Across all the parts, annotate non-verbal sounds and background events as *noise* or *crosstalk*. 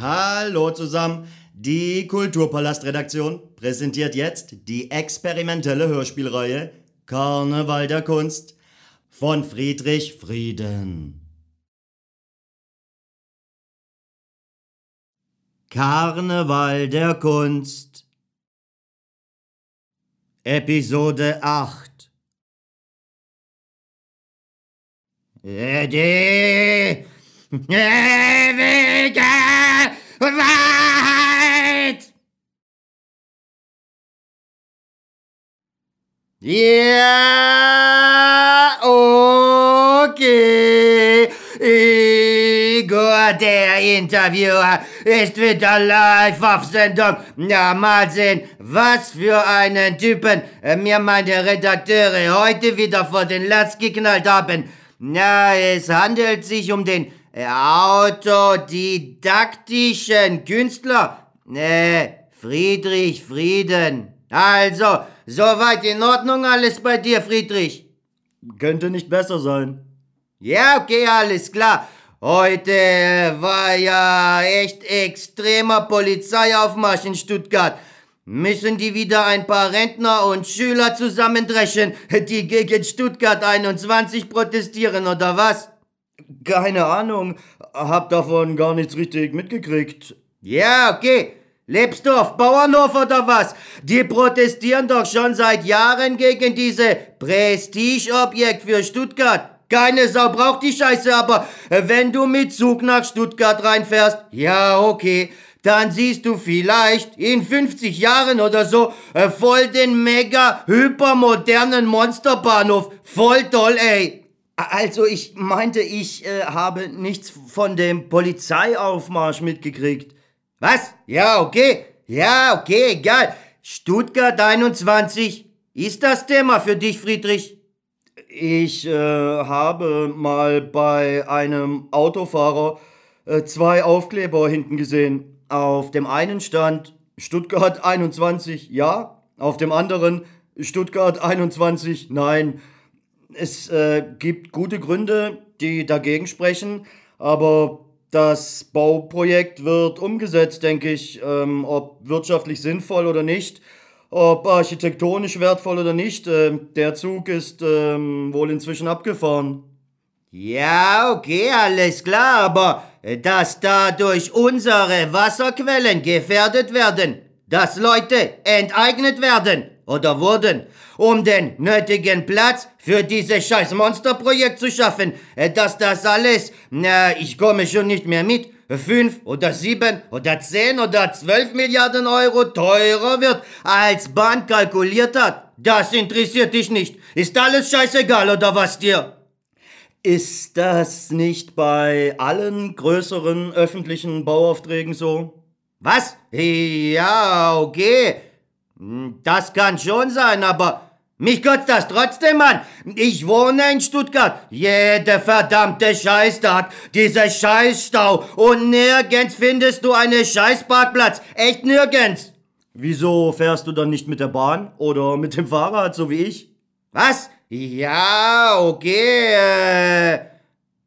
Hallo zusammen. Die Kulturpalast-Redaktion präsentiert jetzt die experimentelle Hörspielreihe Karneval der Kunst von Friedrich Frieden. Karneval der Kunst Episode 8 Die ewige Wahrheit! Ja, okay. Igor, der Interviewer, ist wieder live auf Sendung. Na, mal sehen, was für einen Typen mir meine Redakteure heute wieder vor den Latz geknallt haben. Na, es handelt sich um den autodidaktischen Künstler. Äh, Friedrich Frieden. Also, soweit in Ordnung alles bei dir, Friedrich? Könnte nicht besser sein. Ja, okay, alles klar. Heute war ja echt extremer Polizeiaufmarsch in Stuttgart. Müssen die wieder ein paar Rentner und Schüler zusammendreschen, die gegen Stuttgart 21 protestieren, oder was? Keine Ahnung, hab davon gar nichts richtig mitgekriegt. Ja, okay. Lebst du auf Bauernhof oder was? Die protestieren doch schon seit Jahren gegen diese Prestigeobjekt für Stuttgart. Keine Sau braucht die Scheiße, aber wenn du mit Zug nach Stuttgart reinfährst, ja, okay, dann siehst du vielleicht in 50 Jahren oder so äh, voll den mega hypermodernen Monsterbahnhof. Voll toll, ey. Also ich meinte, ich äh, habe nichts von dem Polizeiaufmarsch mitgekriegt. Was? Ja, okay. Ja, okay, egal. Stuttgart 21. Ist das Thema für dich, Friedrich? Ich äh, habe mal bei einem Autofahrer äh, zwei Aufkleber hinten gesehen. Auf dem einen stand Stuttgart 21 ja, auf dem anderen Stuttgart 21 nein. Es äh, gibt gute Gründe, die dagegen sprechen, aber das Bauprojekt wird umgesetzt, denke ich, ähm, ob wirtschaftlich sinnvoll oder nicht, ob architektonisch wertvoll oder nicht. Äh, der Zug ist ähm, wohl inzwischen abgefahren. Ja, okay, alles klar, aber dass dadurch unsere Wasserquellen gefährdet werden, dass Leute enteignet werden oder wurden, um den nötigen Platz für dieses scheiß Monsterprojekt zu schaffen, dass das alles, na, ich komme schon nicht mehr mit, fünf oder sieben oder zehn oder zwölf Milliarden Euro teurer wird, als Bahn kalkuliert hat. Das interessiert dich nicht. Ist alles scheißegal oder was dir? Ist das nicht bei allen größeren öffentlichen Bauaufträgen so? Was? Ja, okay. Das kann schon sein, aber mich kotzt das trotzdem an. Ich wohne in Stuttgart. Jede verdammte Scheißtag. Dieser Scheißstau. Und nirgends findest du einen Scheißparkplatz. Echt nirgends. Wieso fährst du dann nicht mit der Bahn oder mit dem Fahrrad, so wie ich? Was? Ja, okay. Äh,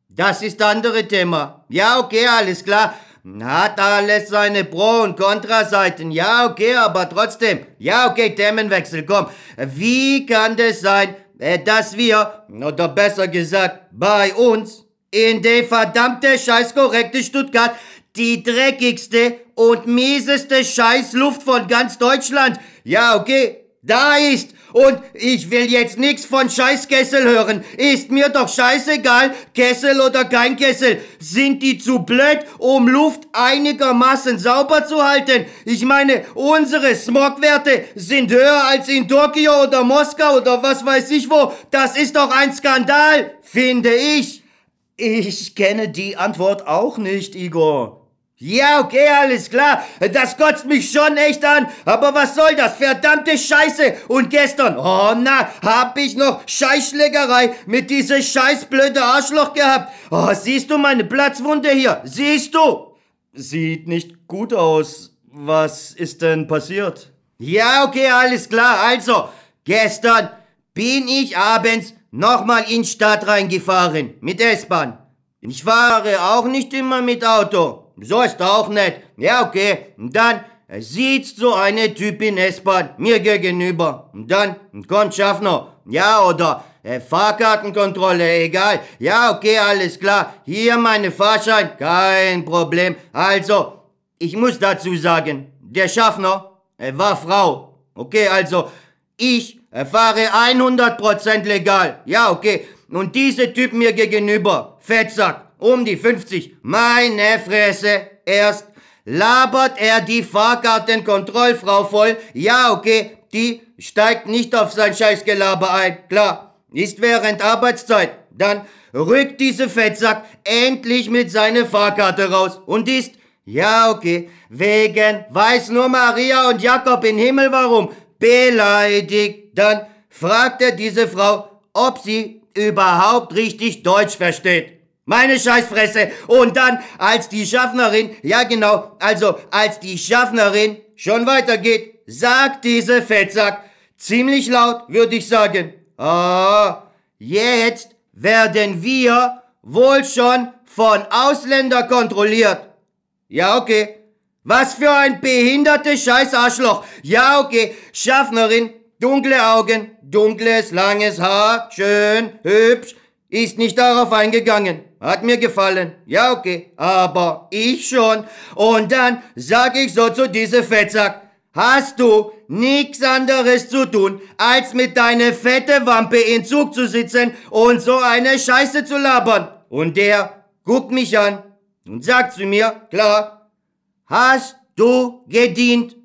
das ist das andere Thema. Ja, okay, alles klar. Hat alles seine Pro- und Kontraseiten. Ja, okay, aber trotzdem. Ja, okay, Themenwechsel, komm. Wie kann das sein, äh, dass wir, oder besser gesagt, bei uns, in der verdammte scheißkorrekte Stuttgart, die dreckigste und mieseste Scheißluft von ganz Deutschland, ja, okay, da ist und ich will jetzt nix von Scheißkessel hören. Ist mir doch scheißegal, Kessel oder kein Kessel. Sind die zu blöd, um Luft einigermaßen sauber zu halten? Ich meine, unsere Smogwerte sind höher als in Tokio oder Moskau oder was weiß ich wo. Das ist doch ein Skandal, finde ich. Ich kenne die Antwort auch nicht, Igor. Ja, okay, alles klar. Das kotzt mich schon echt an. Aber was soll das? Verdammte Scheiße. Und gestern, oh na, hab ich noch Scheißschlägerei mit diesem scheißblöde Arschloch gehabt. Oh, siehst du meine Platzwunde hier? Siehst du? Sieht nicht gut aus. Was ist denn passiert? Ja, okay, alles klar. Also, gestern bin ich abends nochmal in Stadt reingefahren mit S-Bahn. Ich fahre auch nicht immer mit Auto. So ist auch nett. Ja, okay. Und dann sitzt so eine Typ in S-Bahn mir gegenüber. Und dann kommt Schaffner. Ja, oder äh, Fahrkartenkontrolle, egal. Ja, okay, alles klar. Hier meine Fahrschein, kein Problem. Also, ich muss dazu sagen, der Schaffner äh, war Frau. Okay, also, ich äh, fahre 100% legal. Ja, okay. Und diese Typ mir gegenüber, Fettsack, um die 50, meine Fresse, erst labert er die Fahrkartenkontrollfrau voll. Ja, okay, die steigt nicht auf sein Scheißgelaber ein, klar. Ist während Arbeitszeit. Dann rückt diese Fettsack endlich mit seiner Fahrkarte raus und ist, ja, okay, wegen, weiß nur Maria und Jakob in Himmel warum, beleidigt. Dann fragt er diese Frau, ob sie überhaupt richtig Deutsch versteht. Meine Scheißfresse. Und dann, als die Schaffnerin, ja genau, also als die Schaffnerin schon weitergeht, sagt diese Fettsack, ziemlich laut, würde ich sagen, ah, jetzt werden wir wohl schon von Ausländer kontrolliert. Ja, okay. Was für ein behindertes Scheißarschloch. Ja, okay. Schaffnerin, dunkle Augen, dunkles, langes Haar, schön, hübsch, ist nicht darauf eingegangen. Hat mir gefallen. Ja, okay. Aber ich schon. Und dann sag ich so zu diese Fettsack. Hast du nichts anderes zu tun, als mit deiner fette Wampe in Zug zu sitzen und so eine Scheiße zu labern? Und der guckt mich an und sagt zu mir, klar, hast du gedient?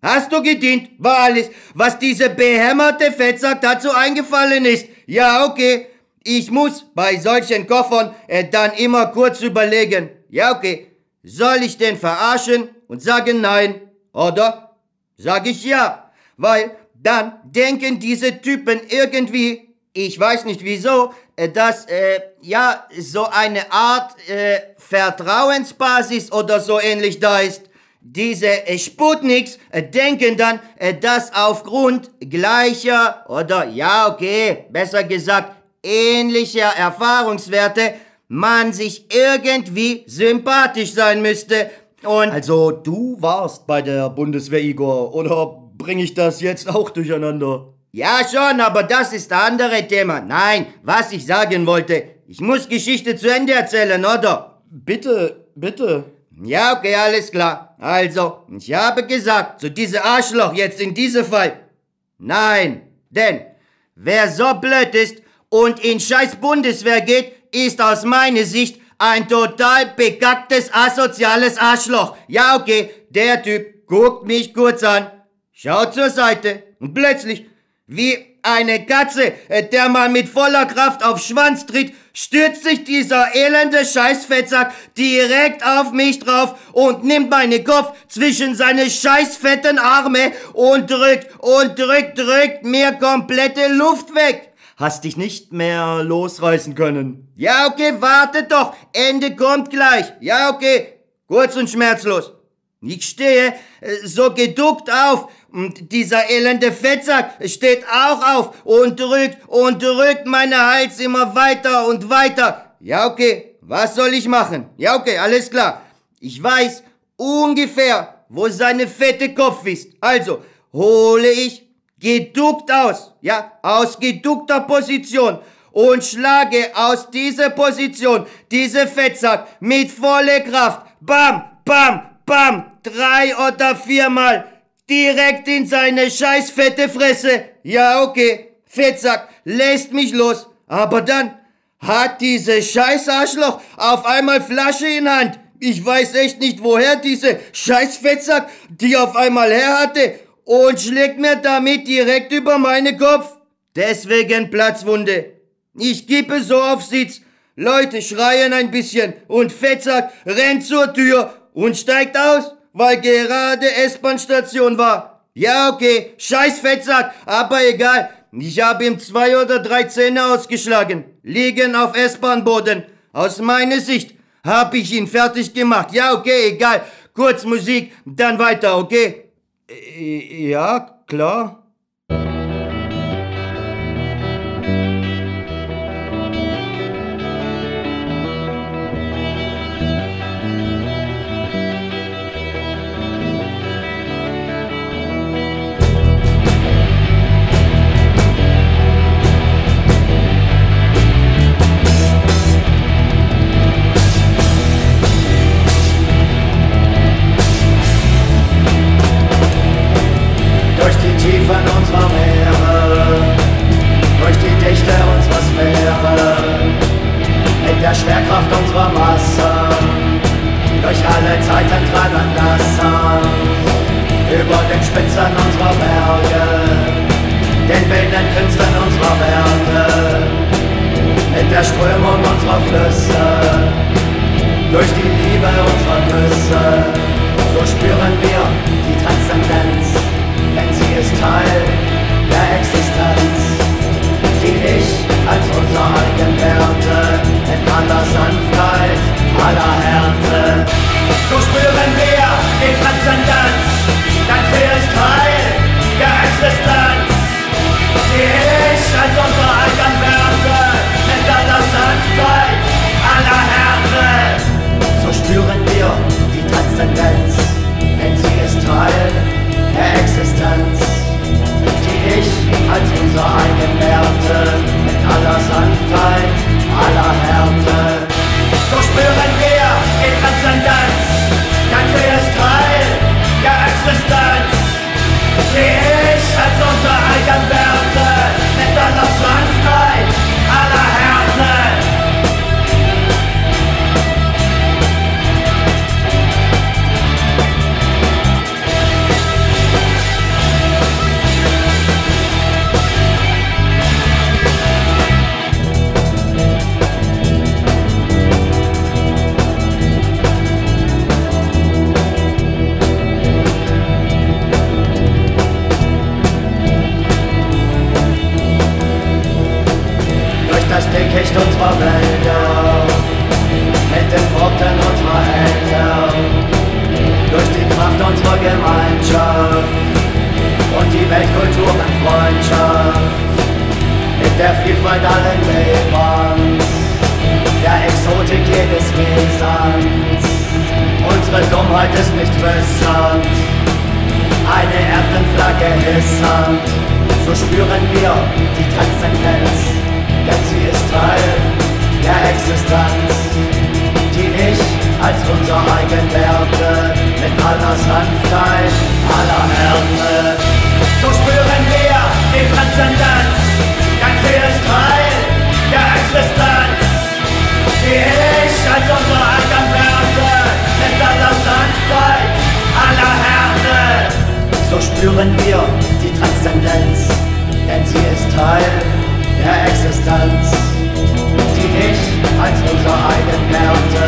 Hast du gedient? War alles, was diese behämmerte Fettsack dazu eingefallen ist. Ja, okay. Ich muss bei solchen Koffern äh, dann immer kurz überlegen. Ja, okay. Soll ich den verarschen und sagen nein? Oder sag ich ja? Weil dann denken diese Typen irgendwie, ich weiß nicht wieso, äh, dass äh, ja so eine Art äh, Vertrauensbasis oder so ähnlich da ist. Diese äh, Sputniks äh, denken dann, dass aufgrund gleicher oder ja okay, besser gesagt ähnlicher Erfahrungswerte man sich irgendwie sympathisch sein müsste und... Also du warst bei der Bundeswehr, Igor, oder bringe ich das jetzt auch durcheinander? Ja schon, aber das ist ein anderes Thema. Nein, was ich sagen wollte, ich muss Geschichte zu Ende erzählen, oder? Bitte, bitte. Ja, okay, alles klar. Also, ich habe gesagt, zu diesem Arschloch jetzt in diesem Fall. Nein, denn wer so blöd ist und in scheiß Bundeswehr geht, ist aus meiner Sicht ein total bekacktes, asoziales Arschloch. Ja, okay, der Typ guckt mich kurz an, schaut zur Seite und plötzlich, wie eine Katze, äh, der man mit voller Kraft auf Schwanz tritt, stürzt sich dieser elende Scheißfettsack direkt auf mich drauf und nimmt meinen Kopf zwischen seine scheißfetten Arme und drückt und drückt, drückt mir komplette Luft weg. Hast dich nicht mehr losreißen können. Ja, okay, warte doch. Ende kommt gleich. Ja, okay. Kurz und schmerzlos. Ich stehe äh, so geduckt auf und dieser elende Fettsack steht auch auf und drückt und drückt meine Hals immer weiter und weiter. Ja, okay, was soll ich machen? Ja, okay, alles klar. Ich weiß ungefähr, wo seine fette Kopf ist. Also hole ich geduckt aus, ja, aus geduckter Position und schlage aus dieser Position diese Fettsack mit voller Kraft, bam, bam, bam, drei oder viermal direkt in seine scheiß fette Fresse. Ja, okay, Fettsack lässt mich los, aber dann hat diese scheiß Arschloch auf einmal Flasche in Hand. Ich weiß echt nicht, woher diese scheiß Fettsack die auf einmal her hatte und schlägt mir damit direkt über meinen Kopf. Deswegen Platzwunde. Ich kippe so auf Sitz. Leute schreien ein bisschen und Fettsack rennt zur Tür und steigt aus, weil gerade S-Bahn-Station war. Ja, okay, scheiß Fettsack, aber egal. Ich habe ihm zwei oder drei Zähne ausgeschlagen, liegen auf S-Bahn-Boden. Aus meiner Sicht habe ich ihn fertig gemacht. Ja, okay, egal. Kurz Musik, dann weiter, okay? Äh, ja, klar. Existenz, die ich als unser eigen Werte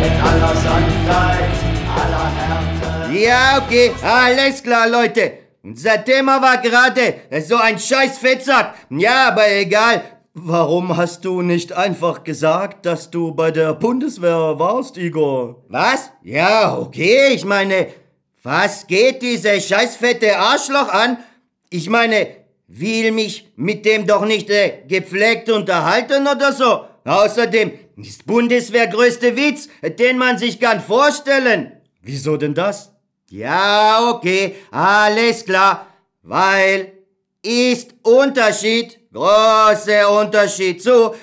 mit aller Sanftheit, aller Härte. Ja, okay, alles klar, Leute. Unser Thema war gerade so ein scheiß Fettsack. Ja, aber egal. Warum hast du nicht einfach gesagt, dass du bei der Bundeswehr warst, Igor? Was? Ja, okay, ich meine, was geht diese scheißfette Arschloch an? Ich meine, will mich mit dem doch nicht äh, gepflegt unterhalten oder so. Außerdem ist Bundeswehr größte Witz, den man sich kann vorstellen. Wieso denn das? Ja, okay, alles klar, weil ist Unterschied, großer Unterschied zu,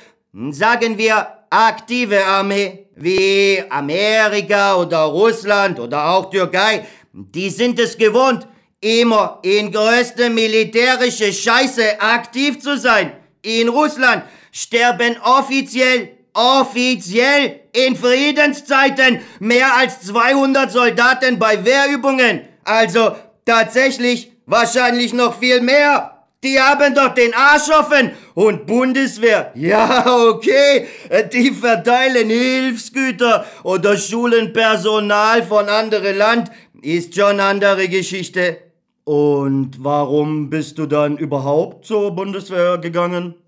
sagen wir, aktive Armee, wie Amerika oder Russland oder auch Türkei, die sind es gewohnt, immer in größte militärische Scheiße aktiv zu sein. In Russland sterben offiziell, offiziell in Friedenszeiten mehr als 200 Soldaten bei Wehrübungen. Also tatsächlich wahrscheinlich noch viel mehr. Die haben doch den Arsch offen. Und Bundeswehr, *laughs* ja, okay, die verteilen Hilfsgüter oder schulen Personal von anderem Land, ist schon andere Geschichte. Und warum bist du dann überhaupt zur Bundeswehr gegangen? *laughs*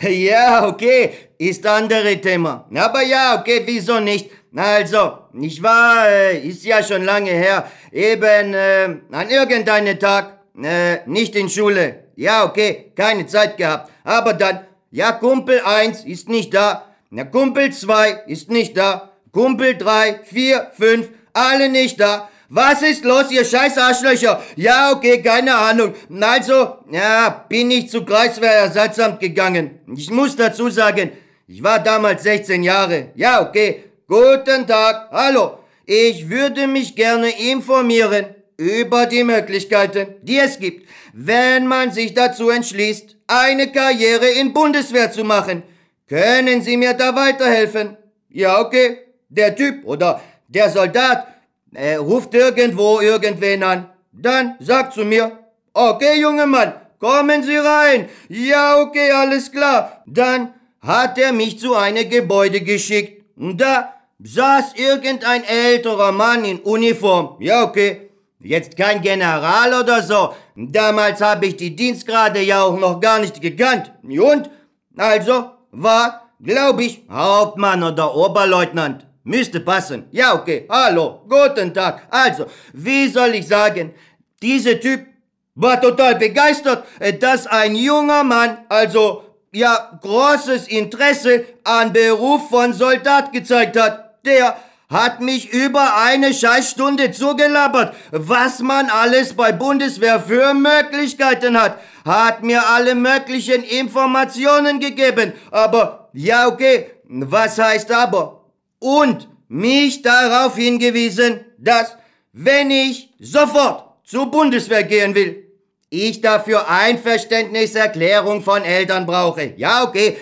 Ja, okay, ist andere Thema. Aber ja, okay, wieso nicht? Also, ich war, äh, ist ja schon lange her, eben äh, an irgendeinem Tag, äh, nicht in Schule. Ja, okay, keine Zeit gehabt. Aber dann, ja, Kumpel 1 ist nicht da, na, Kumpel 2 ist nicht da, Kumpel 3, 4, 5, alle nicht da. Was ist los, ihr scheiß Arschlöcher? Ja, okay, keine Ahnung. Also, ja, bin ich zu Kreiswehrersatzamt gegangen. Ich muss dazu sagen, ich war damals 16 Jahre. Ja, okay. Guten Tag. Hallo. Ich würde mich gerne informieren über die Möglichkeiten, die es gibt, wenn man sich dazu entschließt, eine Karriere in Bundeswehr zu machen. Können Sie mir da weiterhelfen? Ja, okay. Der Typ oder der Soldat äh, ruft irgendwo irgendwen an. Dann sagt zu mir, okay, junger Mann, kommen Sie rein. Ja, okay, alles klar. Dann hat er mich zu einem Gebäude geschickt. Und da saß irgendein älterer Mann in Uniform. Ja, okay. Jetzt kein General oder so. Damals habe ich die Dienstgrade ja auch noch gar nicht gekannt. Und? Also war, glaube ich, Hauptmann oder Oberleutnant. Müsste passen. Ja, okay. Hallo. Guten Tag. Also, wie soll ich sagen? Dieser Typ war total begeistert, dass ein junger Mann, also ja, großes Interesse an Beruf von Soldat gezeigt hat. Der hat mich über eine Scheißstunde zugelabert, was man alles bei Bundeswehr für Möglichkeiten hat. Hat mir alle möglichen Informationen gegeben. Aber, ja, okay, was heißt aber? Und mich darauf hingewiesen, dass, wenn ich sofort zur Bundeswehr gehen will, ich dafür Einverständniserklärung von Eltern brauche. Ja, okay.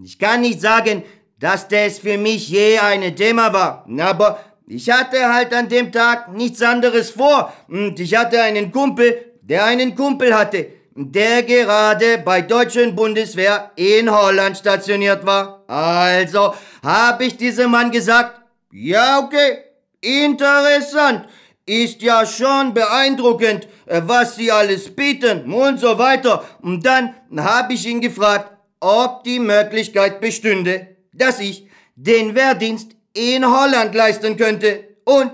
Ich kann nicht sagen, dass das für mich je ein Thema war. Aber ich hatte halt an dem Tag nichts anderes vor. Und ich hatte einen Kumpel, der einen Kumpel hatte, der gerade bei deutschen Bundeswehr in Holland stationiert war. Also habe ich diesem Mann gesagt, ja, okay, interessant ist ja schon beeindruckend, äh, was sie alles bieten und so weiter. Und dann habe ich ihn gefragt, ob die Möglichkeit bestünde, dass ich den Wehrdienst in Holland leisten könnte und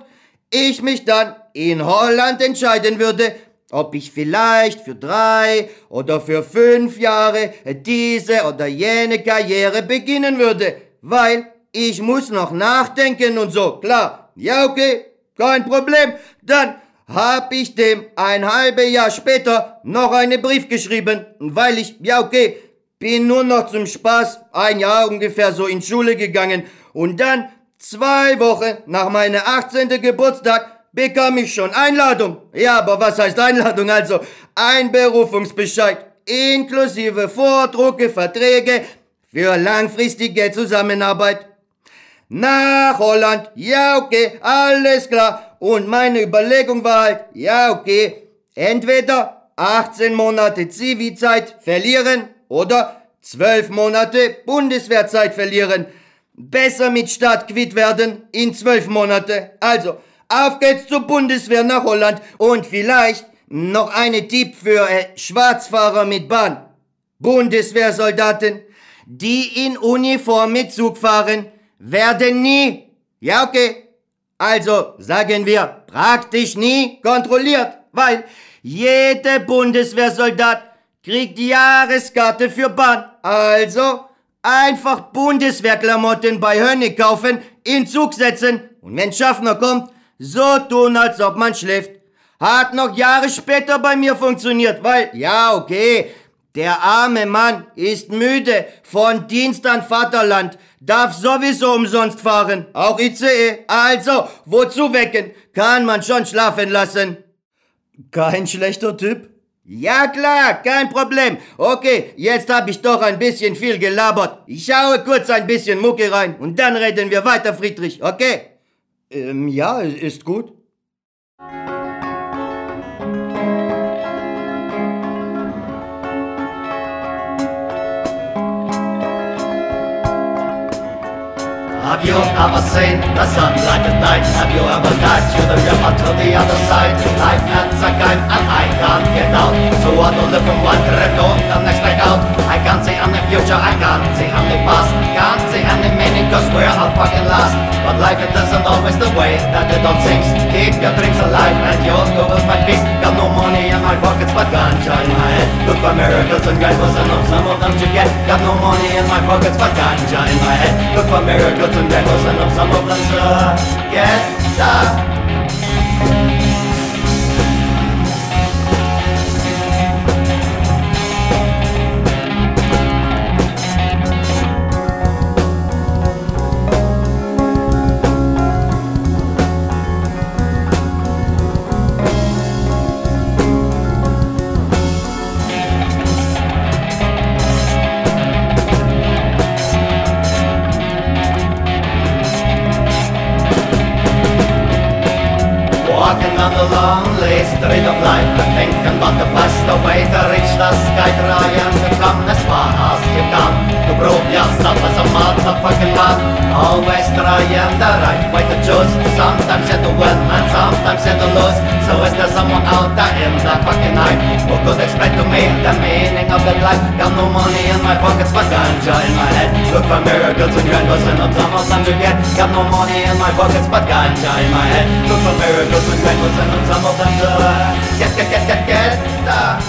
ich mich dann in Holland entscheiden würde, ob ich vielleicht für drei oder für fünf Jahre diese oder jene Karriere beginnen würde, weil ich muss noch nachdenken und so, klar. Ja, okay, kein Problem. Dann hab ich dem ein halbes Jahr später noch einen Brief geschrieben, weil ich, ja okay, bin nur noch zum Spaß ein Jahr ungefähr so in Schule gegangen und dann zwei Wochen nach meinem 18. Geburtstag bekam ich schon Einladung. Ja, aber was heißt Einladung? Also ein Berufungsbescheid inklusive Vordrucke, Verträge für langfristige Zusammenarbeit nach Holland. Ja, okay, alles klar. Und meine Überlegung war halt, ja, okay, entweder 18 Monate Zivilzeit verlieren oder 12 Monate Bundeswehrzeit verlieren. Besser mit Staat quitt werden in 12 Monate. Also, auf geht's zur Bundeswehr nach Holland und vielleicht noch eine Tipp für äh, Schwarzfahrer mit Bahn. Bundeswehrsoldaten, die in Uniform mit Zug fahren, werden nie, ja okay, also sagen wir praktisch nie kontrolliert, weil jeder Bundeswehrsoldat kriegt die Jahreskarte für Bahn. Also einfach Bundeswehrklamotten bei Hönne kaufen, in Zug setzen und wenn Schaffner kommt, so tun, als ob man schläft. Hat noch Jahre später bei mir funktioniert, weil, ja, okay, der arme Mann ist müde von Dienst an Vaterland, darf sowieso umsonst fahren, auch ICE. Also, wozu wecken? Kann man schon schlafen lassen. Kein schlechter Typ. Ja klar, kein Problem. Okay, jetzt habe ich doch ein bisschen viel gelabert. Ich schaue kurz ein bisschen Mucke rein und dann reden wir weiter, Friedrich, okay? Ähm, ja, ist gut. Have you ever seen the sunlight at night? Have you ever died to the river to the other side? Life ends again and I can't get out. So I don't live from one trip to the next night out. I can't see any future, I can't see any past. Can't see any meaning cause we're all fucking lost. But life it isn't always the way that it all seems. Keep your dreams alive and you'll go and find peace. Got no money in my pockets but ganja in my head. Look for miracles and guidance enough, some of them to get. Got no money in my pockets but ganja in my head. Look for miracles and devils and of some of them to get stuck. Always trying the right way to choose. Sometimes you do win and sometimes you do lose. So is there someone out there in the fucking night who could explain to me the meaning of the life? Got no money in my pockets, but ganja in my head. Look for miracles and rainbows and I'm some to get. Got no money in my pockets, but ganja in my head. Look for miracles and rainbows and I'm of them to get, get, get, get, get. Uh.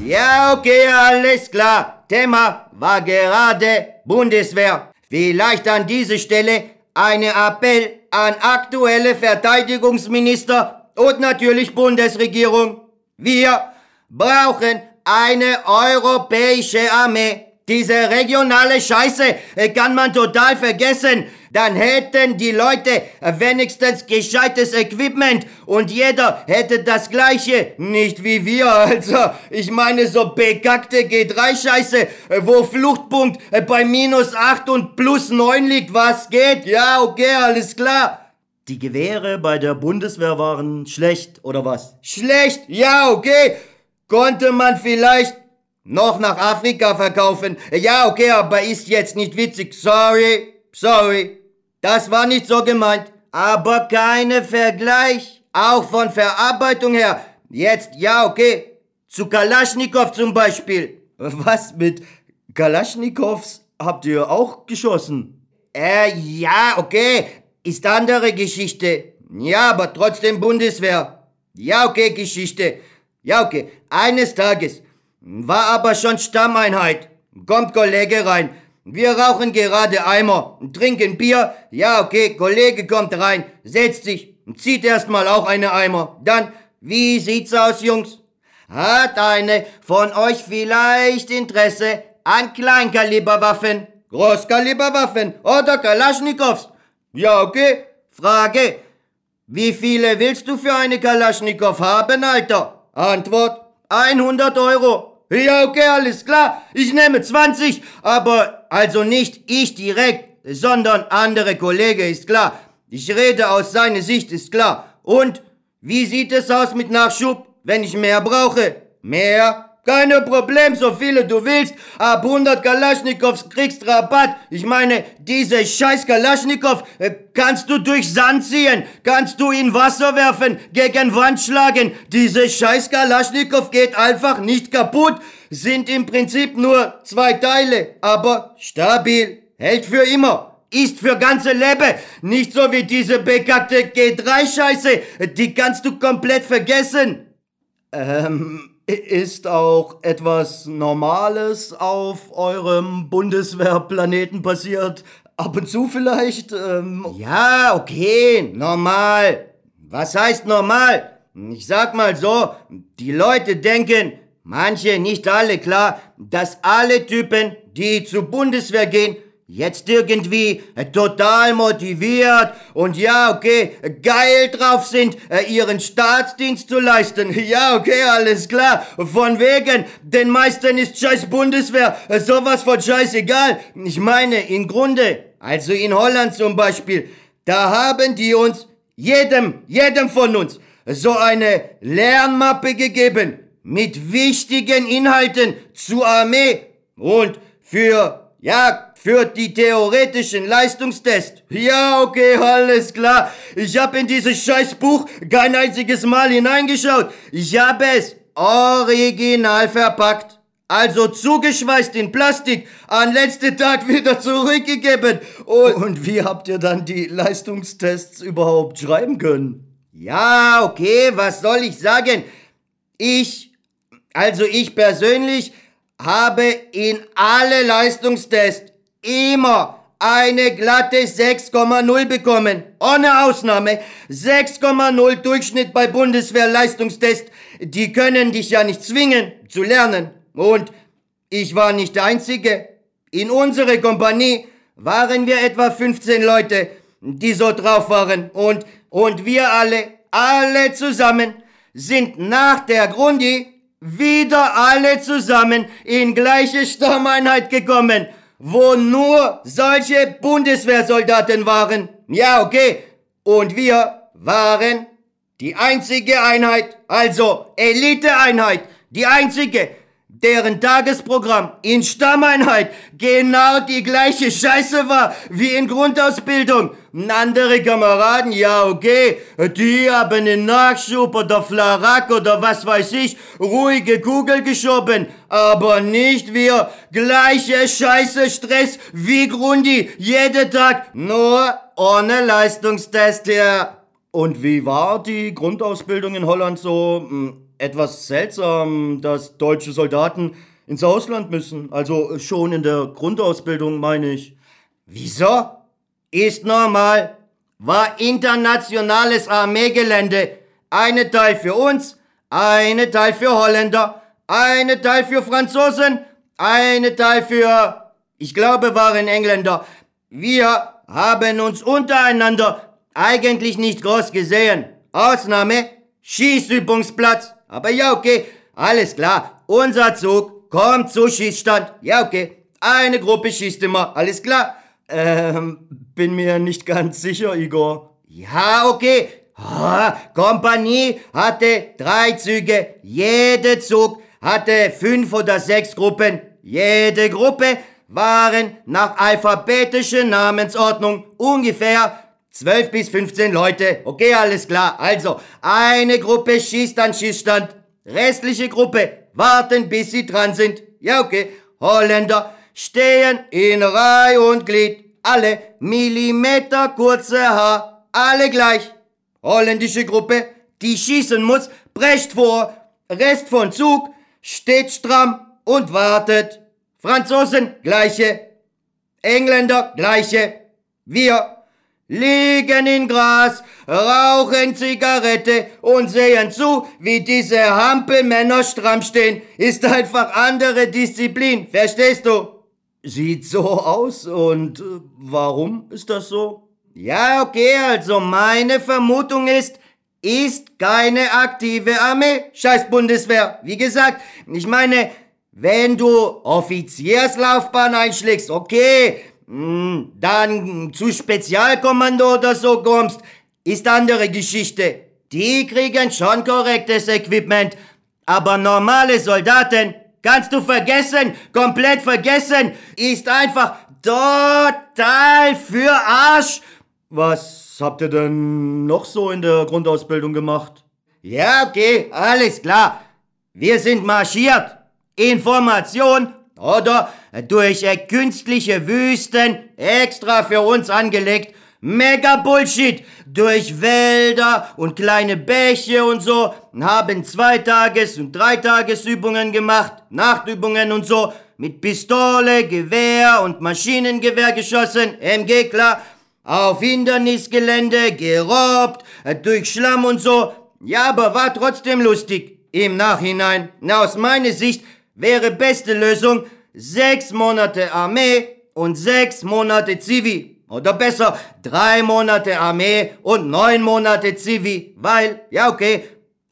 Ja, okay, alles klar. Thema war gerade Bundeswehr. Vielleicht an dieser Stelle eine Appell an aktuelle Verteidigungsminister und natürlich Bundesregierung. Wir brauchen eine europäische Armee. Diese regionale Scheiße äh, kann man total vergessen. Dann hätten die Leute wenigstens gescheites Equipment und jeder hätte das gleiche. Nicht wie wir, *laughs* also. Ich meine so bekackte G3-Scheiße, äh, wo Fluchtpunkt äh, bei minus 8 und plus 9 liegt. Was geht? Ja, okay, alles klar. Die Gewehre bei der Bundeswehr waren schlecht, oder was? Schlecht? Ja, okay. Konnte man vielleicht noch nach Afrika verkaufen. Ja, okay, aber ist jetzt nicht witzig. Sorry, sorry. Das war nicht so gemeint. Aber keine Vergleich. Auch von Verarbeitung her. Jetzt, ja, okay. Zu Kalaschnikow zum Beispiel. Was mit Kalaschnikows habt ihr auch geschossen? Äh, ja, okay. Ist andere Geschichte. Ja, aber trotzdem Bundeswehr. Ja, okay, Geschichte. Ja, okay. Eines Tages war aber schon Stammeinheit. Kommt Kollege rein. Wir rauchen gerade Eimer trinken Bier. Ja, okay, Kollege kommt rein, setzt sich zieht erstmal auch eine Eimer. Dann, wie sieht's aus, Jungs? Hat eine von euch vielleicht Interesse an Kleinkaliberwaffen, Großkaliberwaffen oder Kalaschnikows? Ja, okay. Frage. Wie viele willst du für eine Kalaschnikow haben, Alter? Antwort. 100 Euro. Ja, okay, alles klar. Ich nehme 20, aber also nicht ich direkt, sondern andere Kollege, ist klar. Ich rede aus seiner Sicht, ist klar. Und wie sieht es aus mit Nachschub, wenn ich mehr brauche? Mehr? Keine Problem, so viele du willst. Ab 100 Kalaschnikows kriegst Rabatt. Ich meine, diese scheiß Kalaschnikow äh, kannst du durch Sand ziehen, kannst du in Wasser werfen, gegen Wand schlagen. Diese scheiß Kalaschnikow geht einfach nicht kaputt. Sind im Prinzip nur zwei Teile, aber stabil, hält für immer. Ist für ganze Leben. Nicht so wie diese bekackte G3-Scheiße. Die kannst du komplett vergessen. Ähm, ist auch etwas Normales auf eurem Bundeswehrplaneten passiert? Ab und zu vielleicht? Ähm ja, okay, normal. Was heißt normal? Ich sag mal so, die Leute denken, manche, nicht alle, klar, dass alle Typen, die zur Bundeswehr gehen, jetzt irgendwie äh, total motiviert und ja, okay, geil drauf sind, äh, ihren Staatsdienst zu leisten. *laughs* Ja, okay, alles klar. Von wegen, den meisten ist scheiß Bundeswehr äh, sowas von scheißegal. Ich meine, im Grunde, also in Holland zum Beispiel, da haben die uns, jedem, jedem von uns, so eine Lernmappe gegeben mit wichtigen Inhalten zur Armee und für, ja, für die theoretischen Leistungstests. Ja, okay, alles klar. Ich habe in dieses Scheißbuch kein einziges Mal hineingeschaut. Ich habe es original verpackt. Also zugeschweißt in Plastik, an letzten Tag wieder zurückgegeben. Und, Und wie habt ihr dann die Leistungstests überhaupt schreiben können? Ja, okay, was soll ich sagen? Ich, also ich persönlich, habe in alle Leistungstests immer eine glatte 6,0 bekommen. Ohne Ausnahme. 6,0 Durchschnitt bei Bundeswehrleistungstest. Die können dich ja nicht zwingen zu lernen. Und ich war nicht der Einzige. In unserer Kompanie waren wir etwa 15 Leute, die so drauf waren. Und, und wir alle, alle zusammen, sind nach der Grundi wieder alle zusammen in gleiche Stammeinheit gekommen wo nur solche Bundeswehrsoldaten waren. Ja, okay. Und wir waren die einzige Einheit, also Eliteeinheit, die einzige, deren Tagesprogramm in Stammeinheit genau die gleiche Scheiße war wie in Grundausbildung. Andere Kameraden, ja okay, die haben in Nachschub oder Flarak oder was weiß ich, ruhige Kugel geschoben, aber nicht wir. Gleiche Scheiße Stress wie Grundi, jeden Tag, nur ohne Leistungstest hier. Und wie war die Grundausbildung in Holland so? Hm, etwas seltsam, dass deutsche Soldaten ins Ausland müssen. Also schon in der Grundausbildung, meine ich. Wieso? Ist normal. War internationales Armeegelände. Eine Teil für uns, eine Teil für Holländer, eine Teil für Franzosen, eine Teil für, ich glaube, waren Engländer. Wir haben uns untereinander eigentlich nicht groß gesehen. Ausnahme, Schießübungsplatz. Aber ja, okay, alles klar. Unser Zug kommt zu Schießstand. Ja, okay. Eine Gruppe schießt immer. Alles klar. Ähm, bin mir nicht ganz sicher, Igor. Ja, okay. Oh, Kompanie hatte drei Züge. Jede Zug hatte fünf oder sechs Gruppen. Jede Gruppe waren nach alphabetischer Namensordnung ungefähr 12 bis 15 Leute. Okay, alles klar. Also, eine Gruppe schießt an Schießstand. Restliche Gruppe warten, bis sie dran sind. Ja, okay. Holländer stehen in Reihe und Glied. Alle Millimeter kurze Haar. Alle gleich. Holländische Gruppe, die schießen muss, brecht vor. Rest von Zug steht stramm und wartet. Franzosen gleiche. Engländer gleiche. Wir liegen in Gras, rauchen Zigarette und sehen zu, wie diese Hampelmänner stramm stehen. Ist einfach andere Disziplin, verstehst du? Sieht so aus und äh, warum ist das so? Ja, okay, also meine Vermutung ist, ist keine aktive Armee, scheiß Bundeswehr. Wie gesagt, ich meine, wenn du Offizierslaufbahn einschlägst, okay, hm, dann zu Spezialkommando oder so kommst, ist andere Geschichte. Die kriegen schon korrektes Equipment, aber normale Soldaten kannst du vergessen, komplett vergessen, ist einfach total für Arsch. Was habt ihr denn noch so in der Grundausbildung gemacht? Ja, okay, alles klar. Wir sind marschiert. Information oder durch äh, künstliche Wüsten extra für uns angelegt. Mega Bullshit! Durch Wälder und kleine Bäche und so haben Zweitages- und Dreitagesübungen gemacht, Nachtübungen und so, mit Pistole, Gewehr und Maschinengewehr geschossen, MG klar, auf Hindernisgelände, gerobbt, äh, durch Schlamm und so. Ja, aber war trotzdem lustig. Im Nachhinein, na, aus meiner Sicht, wäre beste Lösung sechs Monate Armee und sechs Monate Zivi. Oder besser, drei Monate Armee und neun Monate Zivi. Weil, ja okay,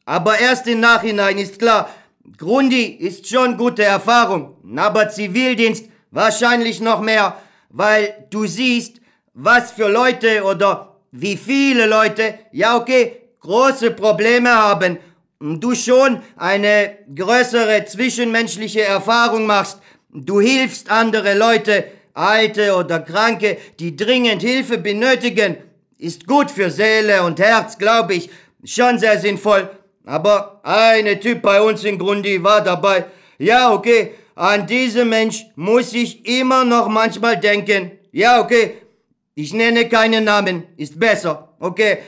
aber erst im Nachhinein ist klar, Grundi ist schon gute Erfahrung, aber Zivildienst wahrscheinlich noch mehr, weil du siehst, was für Leute oder wie viele Leute, ja okay, große Probleme haben du schon eine größere zwischenmenschliche Erfahrung machst, du hilfst andere Leute, Alte oder Kranke, die dringend Hilfe benötigen, ist gut für Seele und Herz, glaube ich, schon sehr sinnvoll. Aber eine Typ bei uns in Grundi war dabei. Ja, okay, an diesen Mensch muss ich immer noch manchmal denken. Ja, okay, ich nenne keinen Namen, ist besser, okay.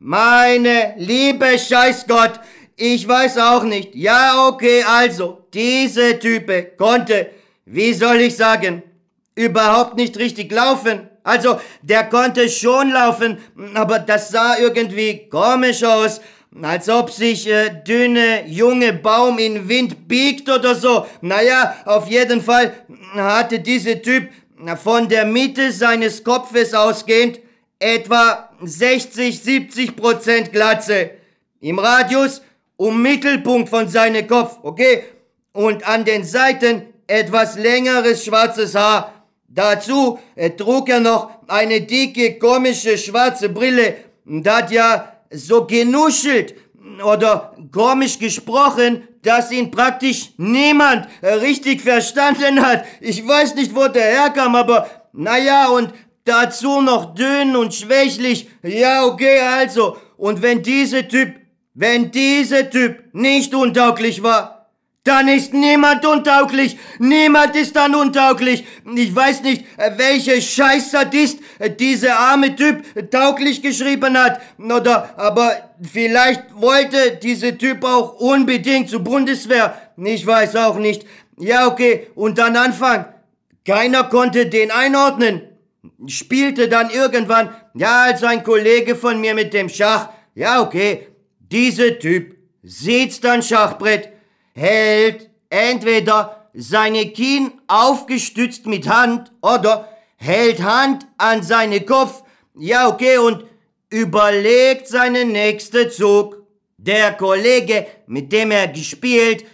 Meine liebe Scheißgott, ich weiß auch nicht. Ja, okay, also, diese Type konnte, wie soll ich sagen, überhaupt nicht richtig laufen. Also, der konnte schon laufen, aber das sah irgendwie komisch aus. Als ob sich äh, dünne, junge Baum in Wind biegt oder so. Naja, auf jeden Fall hatte dieser Typ von der Mitte seines Kopfes ausgehend etwa 60, 70 Prozent Glatze. Im Radius um Mittelpunkt von seinem Kopf, okay? Und an den Seiten etwas längeres schwarzes Haar. Dazu äh, trug er noch eine dicke, komische, schwarze Brille und hat ja so genuschelt oder komisch gesprochen, dass ihn praktisch niemand äh, richtig verstanden hat. Ich weiß nicht, wo der herkam, aber naja, und dazu noch dünn und schwächlich. Ja, okay, also. Und wenn dieser Typ, wenn dieser Typ nicht untauglich war, dann ist niemand untauglich. Niemand ist dann untauglich. Ich weiß nicht, welcher Scheißsadist dieser arme Typ tauglich geschrieben hat. Oder, aber vielleicht wollte dieser Typ auch unbedingt zur Bundeswehr. Ich weiß auch nicht. Ja, okay. Und dann Anfang. Keiner konnte den einordnen. Spielte dann irgendwann, ja, als ein Kollege von mir mit dem Schach. Ja, okay. Dieser Typ sitzt dann Schachbrett hält entweder seine Kinn aufgestützt mit Hand oder hält Hand an seinen Kopf, ja okay, und überlegt seinen nächsten Zug. Der Kollege, mit dem er gespielt,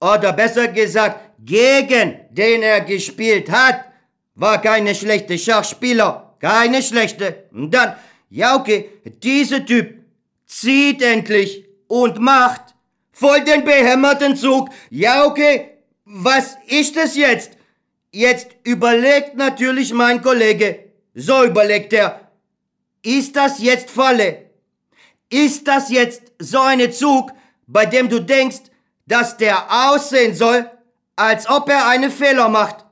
oder besser gesagt, gegen den er gespielt hat, war keine schlechte Schachspieler, keine schlechte. Und dann, ja okay, dieser Typ zieht endlich und macht Voll den behämmerten Zug. Ja, okay. Was ist es jetzt? Jetzt überlegt natürlich mein Kollege. So überlegt er. Ist das jetzt Falle? Ist das jetzt so eine Zug, bei dem du denkst, dass der aussehen soll, als ob er einen Fehler macht?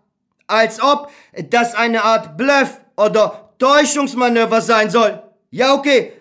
Als ob das eine Art Bluff oder Täuschungsmanöver sein soll? Ja, okay.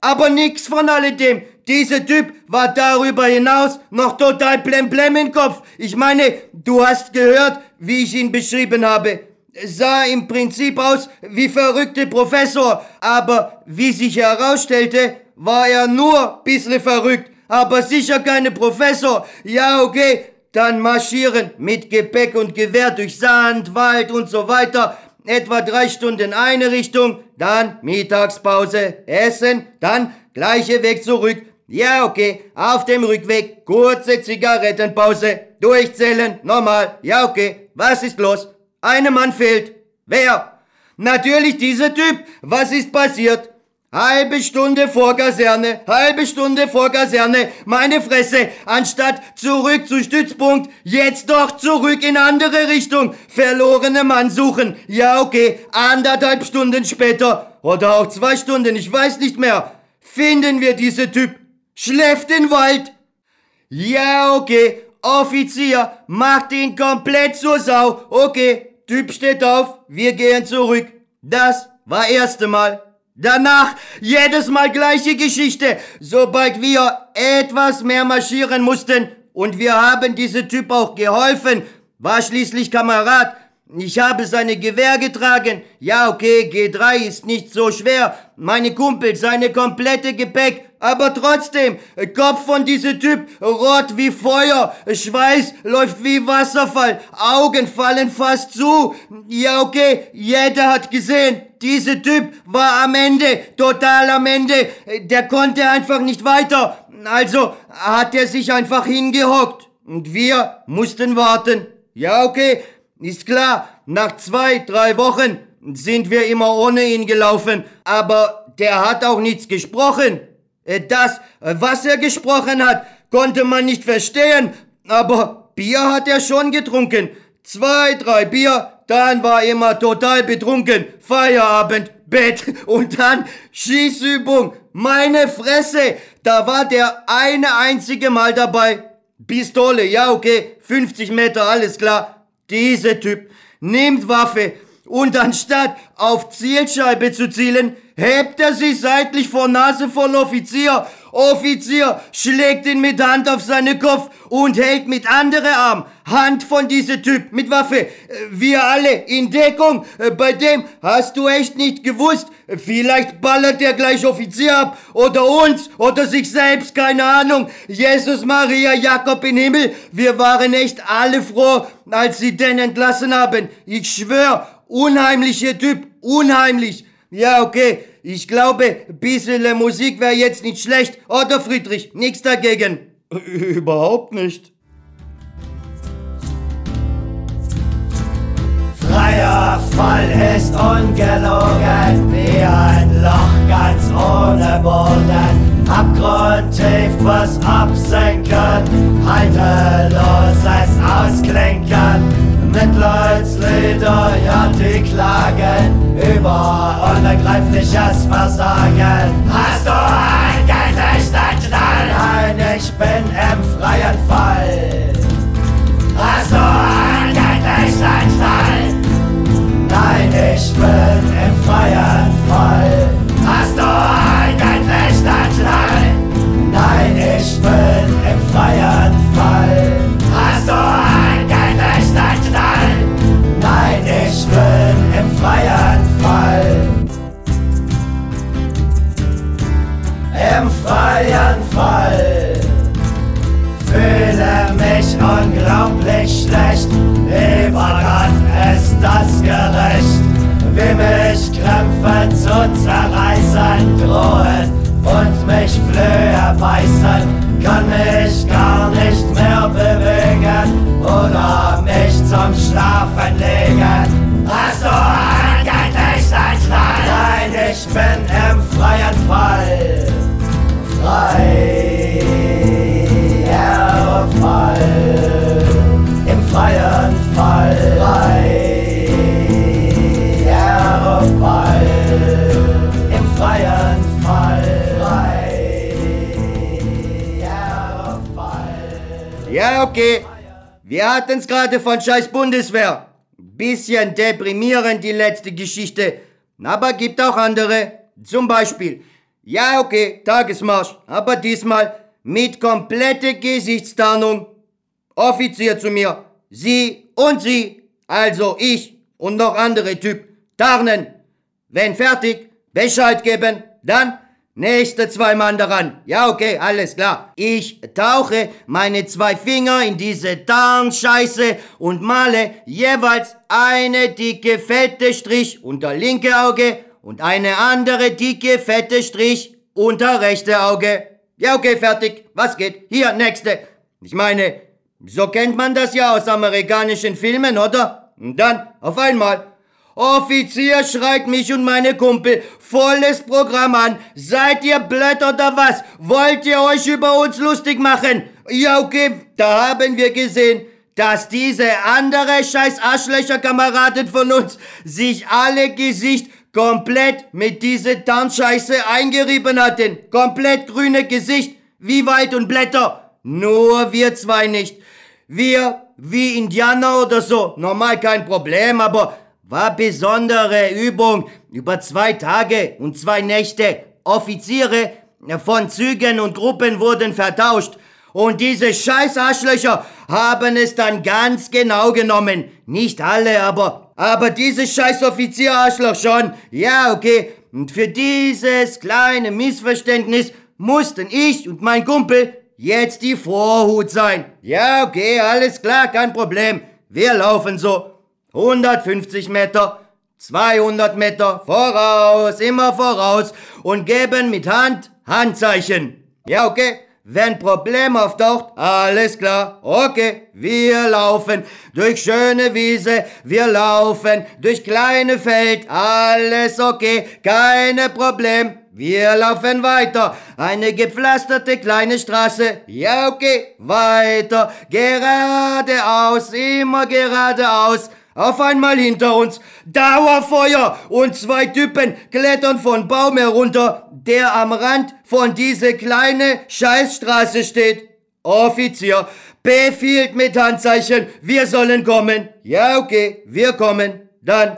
Aber nix von alledem. Dieser Typ war darüber hinaus noch total blemblem im Kopf. Ich meine, du hast gehört, wie ich ihn beschrieben habe. Sah im Prinzip aus wie verrückte Professor, aber wie sich herausstellte, war er nur bissle verrückt, aber sicher keine Professor. Ja, okay, dann marschieren mit Gepäck und Gewehr durch Sand, Wald und so weiter. Etwa drei Stunden eine Richtung, dann Mittagspause, Essen, dann gleiche Weg zurück, ja, okay. Auf dem Rückweg kurze Zigarettenpause. Durchzählen. Normal. Ja, okay. Was ist los? Ein Mann fehlt. Wer? Natürlich dieser Typ. Was ist passiert? Halbe Stunde vor Kaserne, halbe Stunde vor Kaserne, meine Fresse, anstatt zurück zu Stützpunkt, jetzt doch zurück in andere Richtung, verlorene Mann suchen, ja okay, anderthalb Stunden später, oder auch zwei Stunden, ich weiß nicht mehr, finden wir diese Typ, schläft den Wald. Ja, okay. Offizier, macht ihn komplett zur Sau. Okay, Typ steht auf, wir gehen zurück. Das war erste Mal. Danach jedes Mal gleiche Geschichte. Sobald wir etwas mehr marschieren mussten und wir haben diesem Typ auch geholfen, war schließlich Kamerad. Ich habe seine Gewehr getragen. Ja, okay, G3 ist nicht so schwer. Meine Kumpel, seine komplette Gepäck aber trotzdem, Kopf von diesem Typ, rot wie Feuer, Schweiß läuft wie Wasserfall, Augen fallen fast zu. Ja, okay, jeder hat gesehen, dieser Typ war am Ende, total am Ende. Der konnte einfach nicht weiter. Also hat er sich einfach hingehockt. Und wir mussten warten. Ja, okay, ist klar, nach zwei, drei Wochen sind wir immer ohne ihn gelaufen. Aber der hat auch nichts gesprochen. Äh, das, äh, was er gesprochen hat, konnte man nicht verstehen, aber Bier hat er schon getrunken. Zwei, drei Bier, dann war er immer total betrunken. Feierabend, Bett *laughs* und dann Schießübung. Meine Fresse, da war der eine einzige Mal dabei. Pistole, ja okay, 50 Meter, alles klar. Dieser Typ nimmt Waffe und anstatt auf Zielscheibe zu zielen, hebt er sie seitlich vor Nase von Offizier. Offizier schlägt ihn mit Hand auf seinen Kopf und hält mit andere Arm Hand von diesem Typ mit Waffe. Wir alle in Deckung. Bei dem hast du echt nicht gewusst. Vielleicht ballert der gleich Offizier ab oder uns oder sich selbst, keine Ahnung. Jesus Maria Jakob im Himmel. Wir waren echt alle froh, als sie den entlassen haben. Ich schwör, unheimlicher Typ, unheimlich. Ja, okay. Ich glaube, bisschen Musik wäre jetzt nicht schlecht. Oder Friedrich, nichts dagegen. Überhaupt nicht. freier Fall ist ungelogen, wie ein Loch ganz ohne Boden. Abgrundtief was absenken, halteloses Ausklinken. Mitleidslieder, ja die klagen über unergreifliches Versagen. Hast du ein gerechter Knall? Nein, ich bin im freien Fall. Hast du ein gerechter Knall? Nein, ich bin im freien Fall. Das gerecht? Wie mich Krämpfe zu zerreißen drohen und mich Flöhe beißen, kann mich gar nicht mehr bewegen oder mich zum Schlafen legen. Hast du ein gerechter Knall? Nein, ich bin im freien Fall. Freier Ja, okay. Wir hatten's gerade von scheiß Bundeswehr. Bisschen deprimierend die letzte Geschichte. Aber gibt auch andere. Zum Beispiel. Ja, okay, Tagesmarsch. Aber diesmal mit komplette Gesichtstarnung. Offizier zu mir. Sie und Sie. Also ich und noch andere Typ. Tarnen. Wenn fertig, Bescheid geben. Dann nächste zwei Mann daran. Ja, okay, alles klar. Ich tauche meine zwei Finger in diese Tarnscheiße und male jeweils eine dicke fette Strich unter linke Auge und eine andere dicke fette Strich unter rechte Auge. Ja, okay, fertig. Was geht? Hier, nächste. Ich meine, so kennt man das ja aus amerikanischen Filmen, oder? Und dann, auf einmal, Offizier schreit mich und meine Kumpel volles Programm an. Seid ihr blöd oder was? Wollt ihr euch über uns lustig machen? Ja, okay, da haben wir gesehen, dass diese andere scheiß Arschlöcher-Kameraden von uns sich alle Gesicht komplett mit diese Tarnscheiße eingerieben hatten. Komplett grüne Gesicht, wie Wald und Blätter. Nur wir zwei nicht. Wir, wie Indianer oder so, normal kein Problem, aber war besondere Übung über zwei Tage und zwei Nächte. Offiziere von Zügen und Gruppen wurden vertauscht. Und diese scheiß Arschlöcher haben es dann ganz genau genommen. Nicht alle, aber, aber dieses scheiß Offizier-Arschloch schon. Ja, okay. Und für dieses kleine Missverständnis mussten ich und mein Kumpel jetzt die Vorhut sein. Ja, okay, alles klar, kein Problem. Wir laufen so. 150 Meter, 200 Meter, voraus, immer voraus und geben mit Hand Handzeichen. Ja, okay. Wenn Problem auftaucht, alles klar. Okay, wir laufen durch schöne Wiese, wir laufen durch kleine Feld, alles okay, keine Problem. Wir laufen weiter. Eine gepflasterte kleine Straße. Ja, okay. Weiter. Geradeaus. Immer geradeaus. Auf einmal hinter uns Dauerfeuer und zwei Typen klettern von Baum herunter, der am Rand von diese kleine Scheißstraße steht. Offizier befiehlt mit Handzeichen, wir sollen kommen. Ja, okay, wir kommen. Dann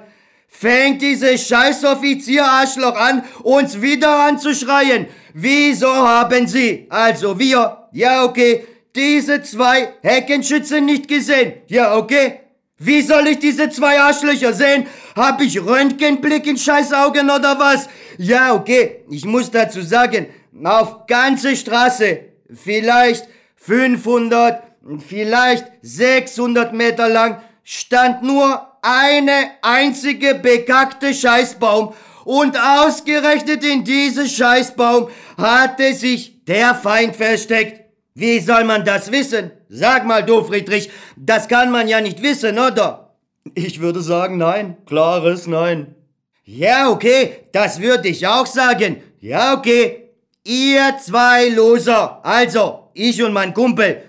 fängt diese Scheißoffizier Arschloch an, uns wieder anzuschreien. Wieso haben Sie, also wir, ja, okay, diese zwei Heckenschützen nicht gesehen? Ja, okay. Wie soll ich diese zwei Arschlöcher sehen? Hab ich Röntgenblick in Scheißaugen oder was? Ja, okay, ich muss dazu sagen, auf ganze Straße, vielleicht 500, vielleicht 600 Meter lang, stand nur eine einzige bekackte Scheißbaum und ausgerechnet in diese Scheißbaum hatte sich der Feind versteckt. Wie soll man das wissen? Sag mal, du Friedrich, das kann man ja nicht wissen, oder? Ich würde sagen nein. Klares Nein. Ja, okay, das würde ich auch sagen. Ja, okay. Ihr zwei Loser, also ich und mein Kumpel,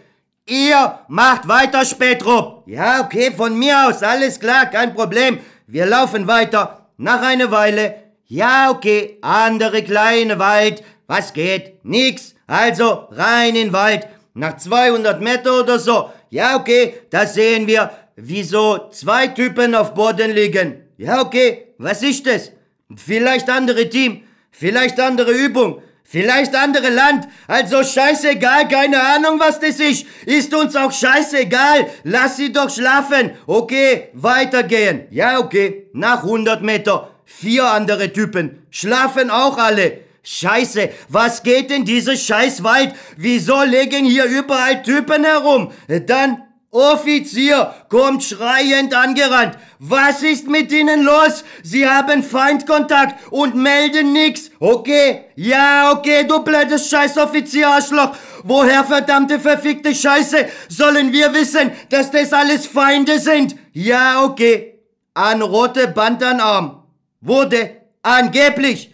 ihr macht weiter Spätrup. Ja, okay, von mir aus, alles klar, kein Problem. Wir laufen weiter. Nach einer Weile, ja, okay, andere kleine Wald. Was geht? Nix. Also rein in den Wald. Nach 200 Meter oder so. Ja, okay, da sehen wir, wie so zwei Typen auf Boden liegen. Ja, okay, was ist das? Vielleicht andere Team, vielleicht andere Übung, vielleicht andere Land. Also scheißegal, keine Ahnung, was das ist. Ist uns auch scheißegal. Lass sie doch schlafen. Okay, weitergehen. Ja, okay, nach 100 Meter. Vier andere Typen. Schlafen auch alle. Scheiße, was geht in diese Scheißwald? Wieso legen hier überall Typen herum? Dann Offizier kommt schreiend angerannt. Was ist mit Ihnen los? Sie haben Feindkontakt und melden nix. Okay, ja, okay, du blödes Scheißoffizier-Arschloch. Woher verdammte verfickte Scheiße sollen wir wissen, dass das alles Feinde sind? Ja, okay. An rote Band an Arm. Wurde angeblich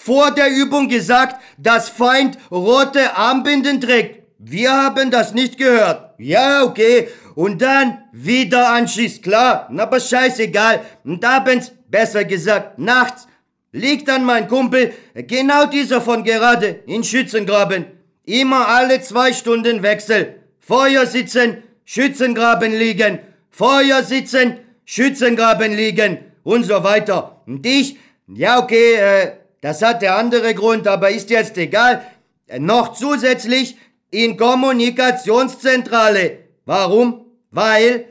vor der Übung gesagt, dass Feind rote Armbinden trägt. Wir haben das nicht gehört. Ja, okay. Und dann wieder anschießt, klar. Aber scheißegal. Und abends, besser gesagt, nachts, liegt dann mein Kumpel, genau dieser von gerade, in Schützengraben. Immer alle zwei Stunden Wechsel. Feuer sitzen, Schützengraben liegen. Feuer sitzen, Schützengraben liegen. Und so weiter. Und ich, ja, okay, äh, das hat der andere Grund, aber ist jetzt egal. Äh, noch zusätzlich in Kommunikationszentrale. Warum? Weil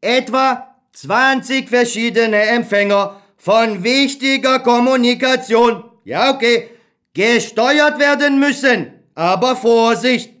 etwa 20 verschiedene Empfänger von wichtiger Kommunikation, ja okay, gesteuert werden müssen. Aber Vorsicht!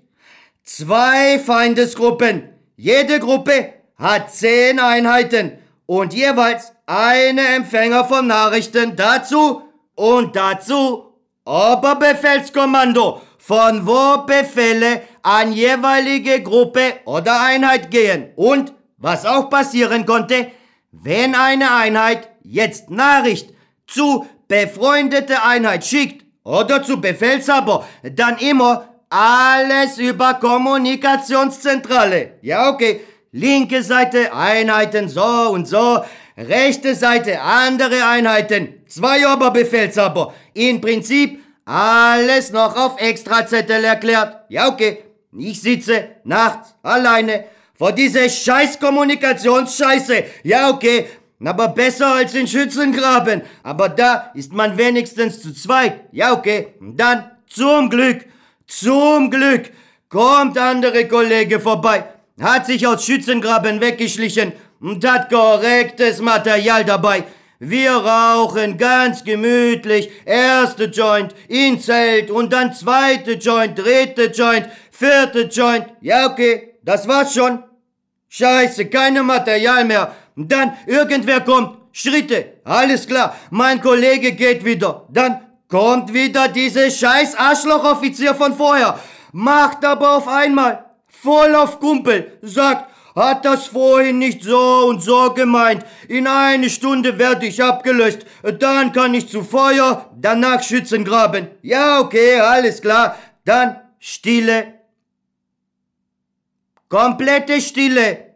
Zwei Feindesgruppen. Jede Gruppe hat zehn Einheiten und jeweils eine Empfänger von Nachrichten dazu und dazu Oberbefehlskommando von wo Befehle an jeweilige Gruppe oder Einheit gehen. Und was auch passieren konnte, wenn eine Einheit jetzt Nachricht zu befreundete Einheit schickt oder zu Befehlshaber, dann immer alles über Kommunikationszentrale. Ja, okay. Linke Seite Einheiten so und so, rechte Seite andere Einheiten, zwei Oberbefehlshaber. In Prinzip alles noch auf Extrazettel erklärt. Ja, okay. Ich sitze nachts alleine vor dieser scheiß Kommunikationsscheiße. Ja, okay. Aber besser als in Schützengraben. Aber da ist man wenigstens zu zweit. Ja, okay. Und dann, zum Glück, zum Glück, kommt andere Kollege vorbei, hat sich aus Schützengraben weggeschlichen und hat korrektes Material dabei. Wir rauchen ganz gemütlich. Erste Joint in Zelt und dann zweite Joint, dritte Joint, vierte Joint. Ja, okay, das war's schon. Scheiße, keine Material mehr. Dann irgendwer kommt. Schritte. Alles klar. Mein Kollege geht wieder. Dann kommt wieder diese scheiß Arschlochoffizier von vorher. Macht aber auf einmal. Voll auf Kumpel. Sagt, hat das vorhin nicht so und so gemeint. In eine Stunde werde ich abgelöst. Dann kann ich zu Feuer, danach Schützengraben. Ja, okay, alles klar. Dann Stille. Komplette Stille.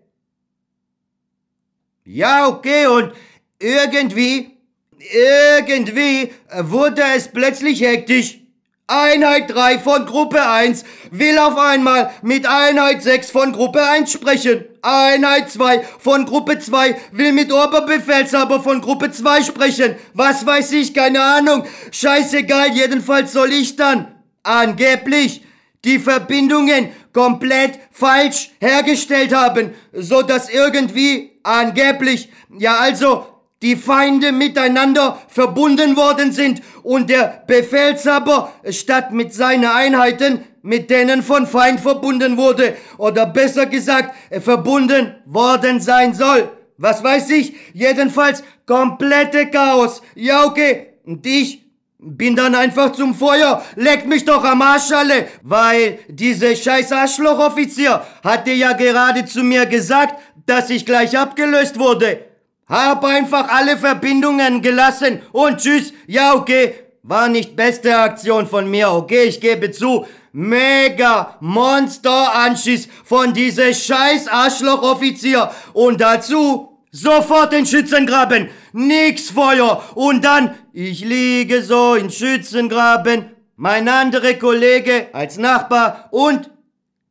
Ja, okay, und irgendwie, irgendwie wurde es plötzlich hektisch. Einheit 3 von Gruppe 1 will auf einmal mit Einheit 6 von Gruppe 1 sprechen. Einheit 2 von Gruppe 2 will mit Oberbefehlshaber von Gruppe 2 sprechen. Was weiß ich, keine Ahnung. Scheißegal, jedenfalls soll ich dann angeblich die Verbindungen komplett falsch hergestellt haben, so dass irgendwie angeblich, ja also die Feinde miteinander verbunden worden sind und der Befehlshaber statt mit seinen Einheiten mit denen von Feind verbunden wurde oder besser gesagt verbunden worden sein soll. Was weiß ich, jedenfalls komplette Chaos. Ja, okay. Und ich bin dann einfach zum Feuer. Leckt mich doch am Arsch alle. Weil diese scheiß Arschlochoffizier hatte ja gerade zu mir gesagt, dass ich gleich abgelöst wurde. Hab einfach alle Verbindungen gelassen und tschüss. Ja, okay. War nicht beste Aktion von mir, okay, ich gebe zu. Mega Monster-Anschiss von diesem scheiß Arschloch-Offizier. Und dazu sofort in Schützengraben. Nix Feuer. Und dann, ich liege so in Schützengraben. Mein anderer Kollege als Nachbar und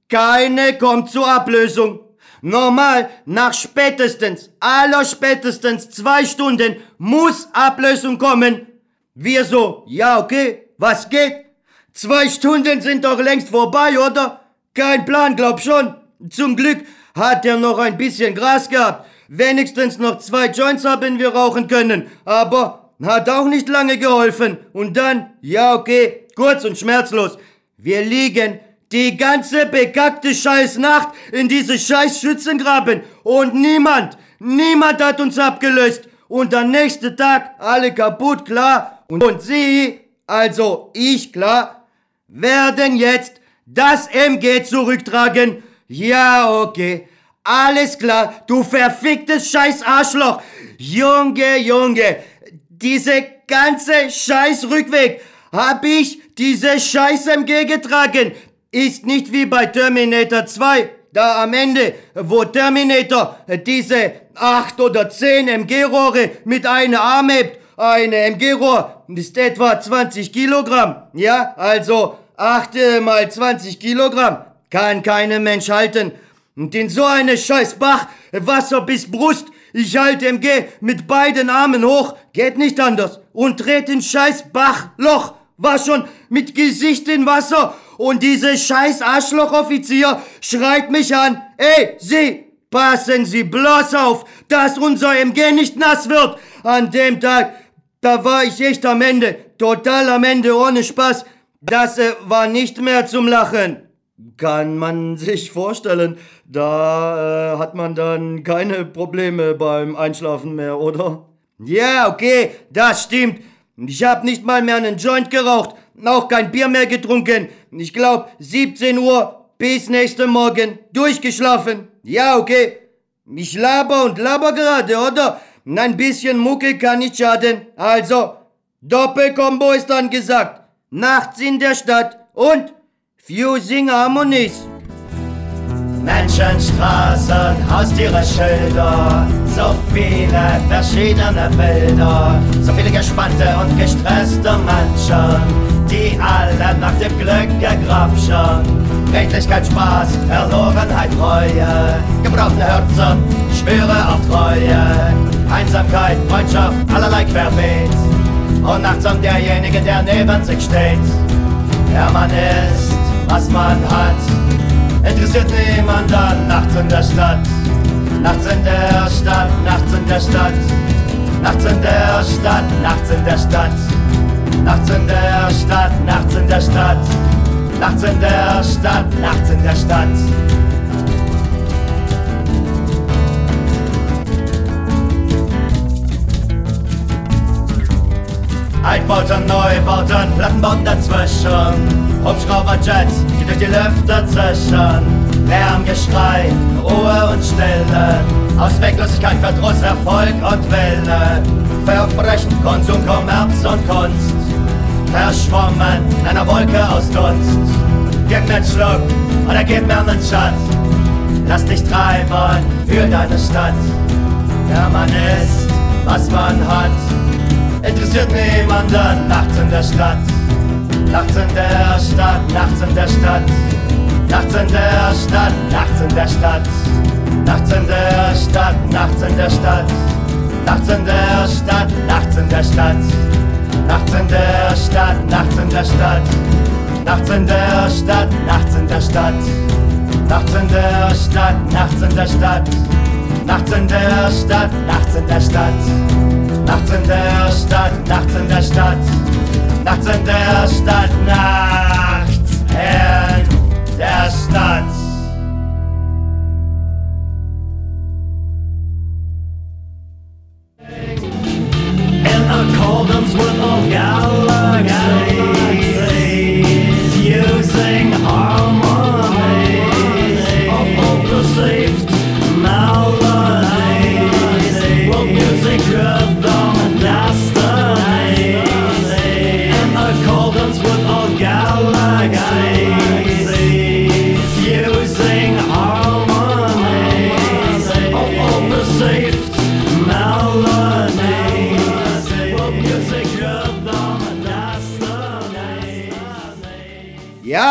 keine kommt zur Ablösung. Normal, nach spätestens, aller spätestens zwei Stunden muss Ablösung kommen. Wir so, ja okay, was geht? Zwei Stunden sind doch längst vorbei, oder? Kein Plan, glaub schon. Zum Glück hat er noch ein bisschen Gras gehabt. Wenigstens noch zwei Joints haben wir rauchen können. Aber hat auch nicht lange geholfen. Und dann, ja okay, kurz und schmerzlos. Wir liegen die ganze bekackte Scheißnacht in diese scheiß Schützengraben. Und niemand, niemand hat uns abgelöst. Und am nächsten Tag alle kaputt, klar. Und, und sie, also ich, klar, werden jetzt das MG zurücktragen. Ja, okay. Alles klar, du verficktes scheiß Arschloch. Junge, Junge, diese ganze scheiß Rückweg hab ich diese scheiß MG getragen. Ist nicht wie bei Terminator 2, da am Ende, wo Terminator diese acht oder zehn MG-Rohre mit einer Arm hebt. Eine MG-Rohr ist etwa 20 Kilogramm. Ja, also 8 mal 20 Kilogramm kann kein Mensch halten. Und in so eine scheiß Bach, Wasser bis Brust, ich halte MG mit beiden Armen hoch, geht nicht anders. Und dreht in scheiß Bachloch, war schon mit Gesicht in Wasser. Und diese scheiß Arschlochoffizier schreit mich an, ey, Sie, passen Sie bloß auf, dass unser MG nicht nass wird. An dem Tag, da war ich echt am Ende, total am Ende, ohne Spaß. Das äh, war nicht mehr zum Lachen. Kann man sich vorstellen, da äh, hat man dann keine Probleme beim Einschlafen mehr, oder? Ja, okay, das stimmt. Ich hab nicht mal mehr einen Joint geraucht, auch kein Bier mehr getrunken. Ich glaub, 17 Uhr bis nächsten Morgen durchgeschlafen. Ja, okay. Ich laber und laber gerade, oder? Ein bisschen Mucke kann nicht schaden. Also, Doppelkombo ist angesagt. Nachts in der Stadt und Fusing Harmonies. Menschen, Straßen, Haustiere, Schilder, so viele verschiedene Bilder, so viele gespannte und gestresste Menschen, die alle nach dem Glück gegrapschen. Redlichkeit, Spaß, Verlorenheit, Reue, gebrochene Herzen, spüre auch Treue, Einsamkeit, Freundschaft, allerlei Querbeet und achtsam derjenige, der neben sich steht. Der Mann ist, was man hat, interessiert niemanden nachts in der Stadt. Nachts in der Stadt, nachts in der Stadt, nachts in der Stadt, nachts in der Stadt, nachts in der Stadt, nachts in der Stadt, nachts in der Stadt, nachts in der Stadt. Altbauten, Neubauten, Plattenbauten dazwischen. Hubschrauberjets, die durch die Lüfte zischen. Lärm, Geschrei, Ruhe und Stille. Ausweglosigkeit, Verdruss, Erfolg und Wille. Verbrechen, Konsum, Kommerz und Kunst verschwommen in einer Wolke aus Dunst. Gib mir einen Schluck oder gib mir einen Schatz. Lass dich treiben für deine Stadt. Ja, man ist, was man hat. Interessiert niemanden nachts in der Stadt. Nachts in der Stadt, nachts in der Stadt. Nachts in der Stadt, nachts in der Stadt. Nachts in der Stadt, nachts in der Stadt. Nachts in der Stadt, nachts in der Stadt. Nachts in der Stadt nachts in der Stadt, nachts in der Stadt, nachts in der Stadt, nachts in der Stadt, nachts in der Stadt, nachts in der Stadt, nachts in der Stadt. Nachts in der Stadt, nachts in der Stadt, nachts in der Stadt, nachts in der Stadt. In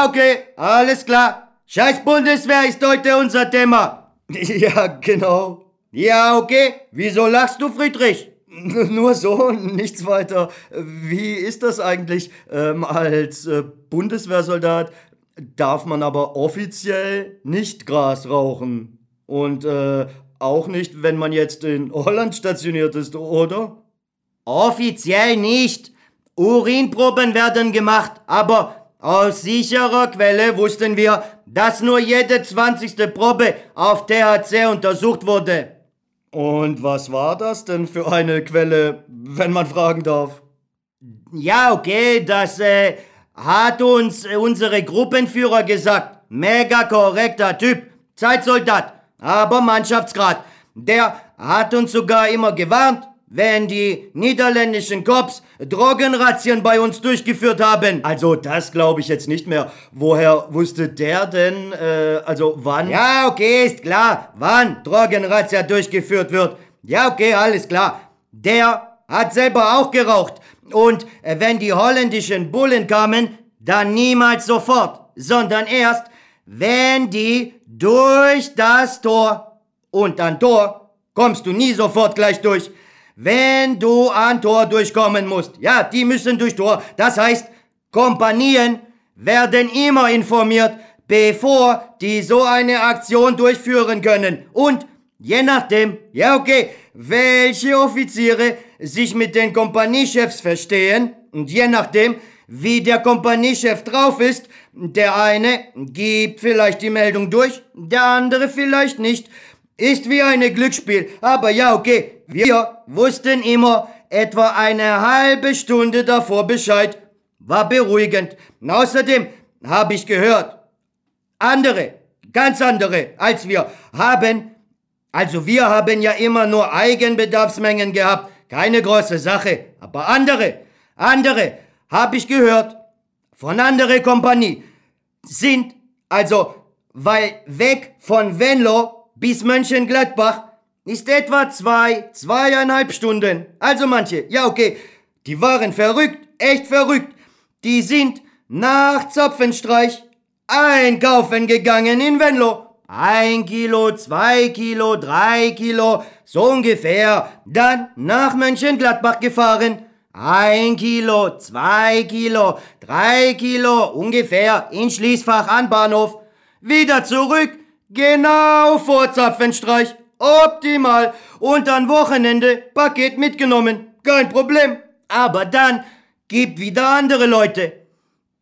Ja, okay, alles klar. Scheiß Bundeswehr ist heute unser Thema. *laughs* Ja, genau. Ja, okay. Wieso lachst du, Friedrich? *laughs* Nur so, nichts weiter. Wie ist das eigentlich? Ähm, als äh, Bundeswehrsoldat darf man aber offiziell nicht Gras rauchen. Und äh, auch nicht, wenn man jetzt in Holland stationiert ist, oder? Offiziell nicht. Urinproben werden gemacht, aber aus sicherer Quelle wussten wir, dass nur jede 20. Probe auf THC untersucht wurde. Und was war das denn für eine Quelle, wenn man fragen darf? Ja, okay, das äh, hat uns äh, unsere Gruppenführer gesagt. Mega korrekter Typ, Zeitsoldat, aber Mannschaftsgrad. Der hat uns sogar immer gewarnt, wenn die niederländischen Cops Drogenrazzien bei uns durchgeführt haben. Also das glaube ich jetzt nicht mehr. Woher wusste der denn, äh, also wann? Ja, okay, ist klar, wann Drogenrazzia durchgeführt wird. Ja, okay, alles klar. Der hat selber auch geraucht. Und äh, wenn die holländischen Bullen kamen, dann niemals sofort, sondern erst, wenn die durch das Tor und an Tor kommst du nie sofort gleich durch wenn du an Tor durchkommen musst. Ja, die müssen durch Tor. Das heißt, Kompanien werden immer informiert, bevor die so eine Aktion durchführen können. Und je nachdem, ja okay, welche Offiziere sich mit den Kompaniechefs verstehen und je nachdem, wie der Kompaniechef drauf ist, der eine gibt vielleicht die Meldung durch, der andere vielleicht nicht. Ist wie ein Glücksspiel. Aber ja, okay. Wir wussten immer etwa eine halbe Stunde davor Bescheid. War beruhigend. Außerdem habe ich gehört, andere, ganz andere als wir, haben, also wir haben ja immer nur Eigenbedarfsmengen gehabt. Keine große Sache. Aber andere, andere, habe ich gehört, von andere Kompanie, sind, also, weil weg von Venlo bis Mönchengladbach ist etwa zwei, zweieinhalb Stunden. Also manche, ja okay, die waren verrückt, echt verrückt. Die sind nach Zapfenstreich einkaufen gegangen in Venlo. Ein Kilo, zwei Kilo, drei Kilo, so ungefähr. Dann nach Mönchengladbach gefahren. Ein Kilo, zwei Kilo, drei Kilo, ungefähr in Schließfach an Bahnhof. Wieder zurück Genau vor Zapfenstreich. Optimal. Und an Wochenende Paket mitgenommen. Kein Problem. Aber dann gibt wieder andere Leute.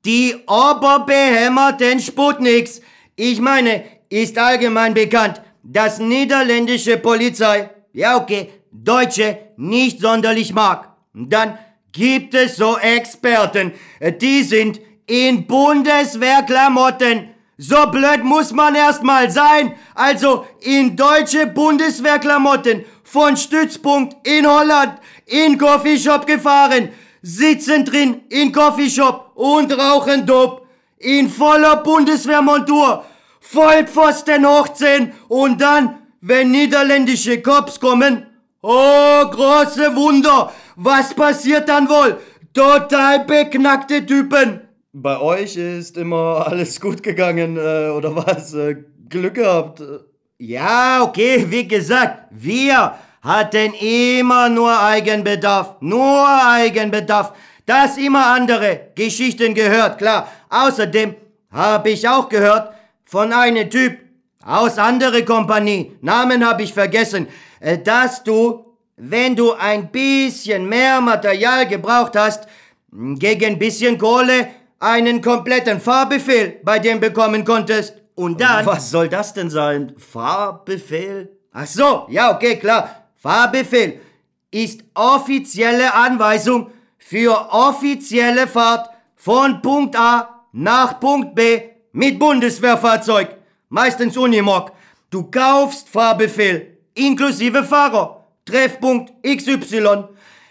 Die oberbehämmerten Sputniks. Ich meine, ist allgemein bekannt, dass niederländische Polizei, ja okay, Deutsche nicht sonderlich mag. Dann gibt es so Experten, die sind in Bundeswehrklamotten so blöd muss man erstmal sein. Also in deutsche Bundeswehrklamotten von Stützpunkt in Holland in Coffeeshop gefahren, sitzen drin in Coffeeshop und rauchen Dope in voller Bundeswehrmontur, Vollpfosten hochziehen und dann, wenn niederländische Cops kommen, oh große Wunder, was passiert dann wohl? Total beknackte Typen. Bei euch ist immer *laughs* alles gut gegangen, äh, oder was? Äh, Glück gehabt? Ja, okay, wie gesagt, wir hatten immer nur Eigenbedarf, nur Eigenbedarf. Das immer andere Geschichten gehört, klar. Außerdem habe ich auch gehört von einem Typ aus andere Kompanie, Namen habe ich vergessen, äh, dass du, wenn du ein bisschen mehr Material gebraucht hast, gegen bisschen Kohle einen kompletten Fahrbefehl bei dem bekommen konntest. Und dann... Was soll das denn sein? Fahrbefehl? Ach so, ja, okay, klar. Fahrbefehl ist offizielle Anweisung für offizielle Fahrt von Punkt A nach Punkt B mit Bundeswehrfahrzeug, meistens Unimog. Du kaufst Fahrbefehl inklusive Fahrer, Treffpunkt XY,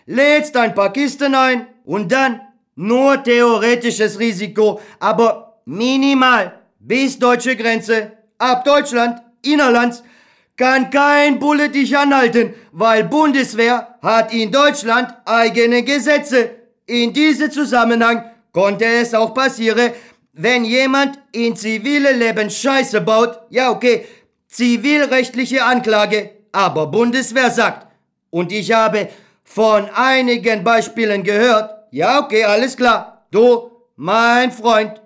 lädst ein paar Kisten ein und dann nur theoretisches Risiko, aber minimal. Bis deutsche Grenze, ab Deutschland, innerlands, kann kein Bulle dich anhalten, weil Bundeswehr hat in Deutschland eigene Gesetze. In diesem Zusammenhang konnte es auch passieren, wenn jemand in zivile Leben Scheiße baut, ja okay, zivilrechtliche Anklage, aber Bundeswehr sagt. Und ich habe von einigen Beispielen gehört, ja okay, alles klar, du, mein Freund,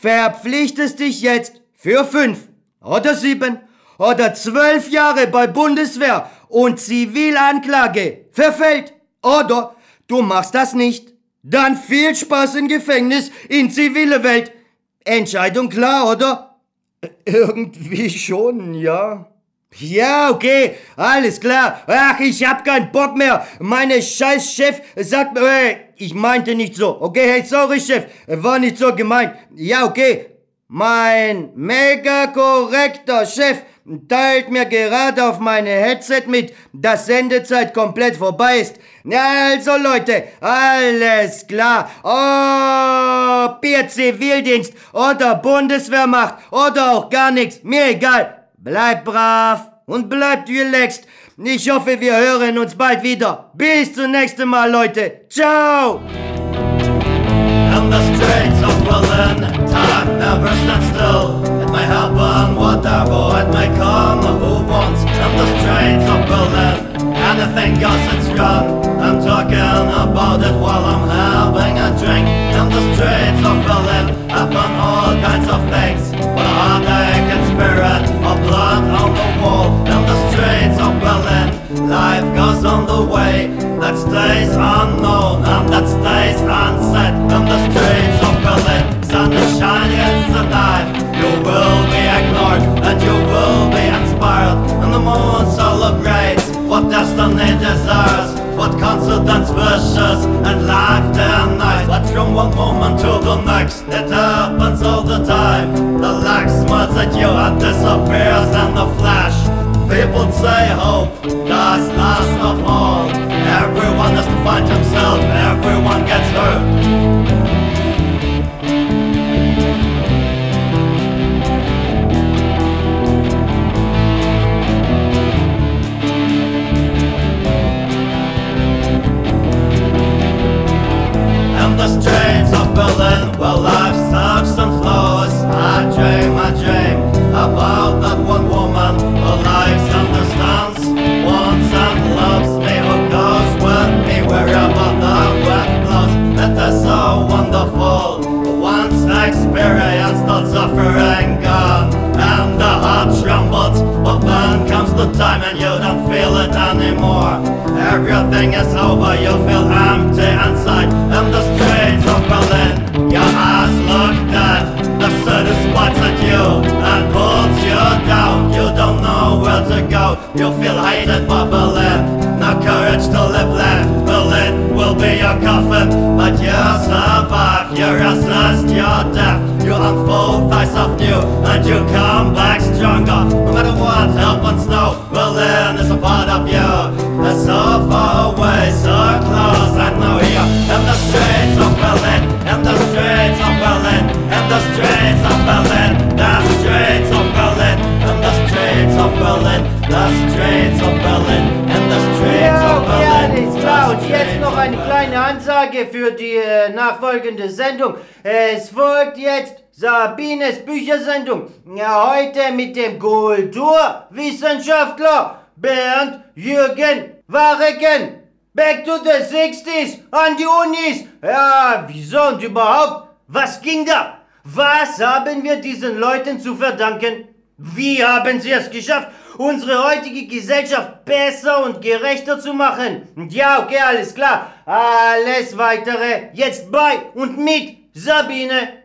verpflichtest dich jetzt für fünf oder sieben oder zwölf Jahre bei Bundeswehr und Zivilanklage verfällt. Oder du machst das nicht. Dann viel Spaß im Gefängnis in zivile Welt. Entscheidung klar, oder? Irgendwie schon, ja. Ja, okay, alles klar. Ach, ich hab keinen Bock mehr. Meine scheiß Chef sagt mir, hey, ich meinte nicht so. Okay, hey, sorry, Chef, war nicht so gemeint. Ja, okay. Mein mega korrekter Chef teilt mir gerade auf meine Headset mit, dass Sendezeit komplett vorbei ist. Also Leute, alles klar. Ob ihr Zivildienst oder Bundeswehrmacht oder auch gar nichts, mir egal. Bleibt brav und bleibt relaxed. Ich hoffe, wir hören uns bald wieder. Bis zum nächsten Mal, Leute. Ciao! On the never stands still. It may happen, whatever it may come. Who wants on the streets of Berlin? Anything goes, it's gone. I'm talking about it while I'm having a drink. On the streets of Berlin, happen all kinds of things. But a heartache blood on the wall. On the streets of Berlin, life goes on the way that stays unknown and that stays unsaid. On the streets of Berlin, sun is shining, it's the night. You will be ignored and you will be inspired. And the moon celebrates what destiny deserves. What coincidence wishes and life denies But from one moment to the next It happens all the time. The light smiles at you and disappears in the flash. People say hope does last of all. Everyone has to find himself Everyone gets hurt Büchersendung. Ja, heute mit dem Kulturwissenschaftler Bernd Jürgen Waregen. Back to the 60s, an die Unis. Ja, wieso und überhaupt? Was ging da? Was haben wir diesen Leuten zu verdanken? Wie haben sie es geschafft, unsere heutige Gesellschaft besser und gerechter zu machen? Ja, okay, alles klar. Alles weitere jetzt bei und mit Sabine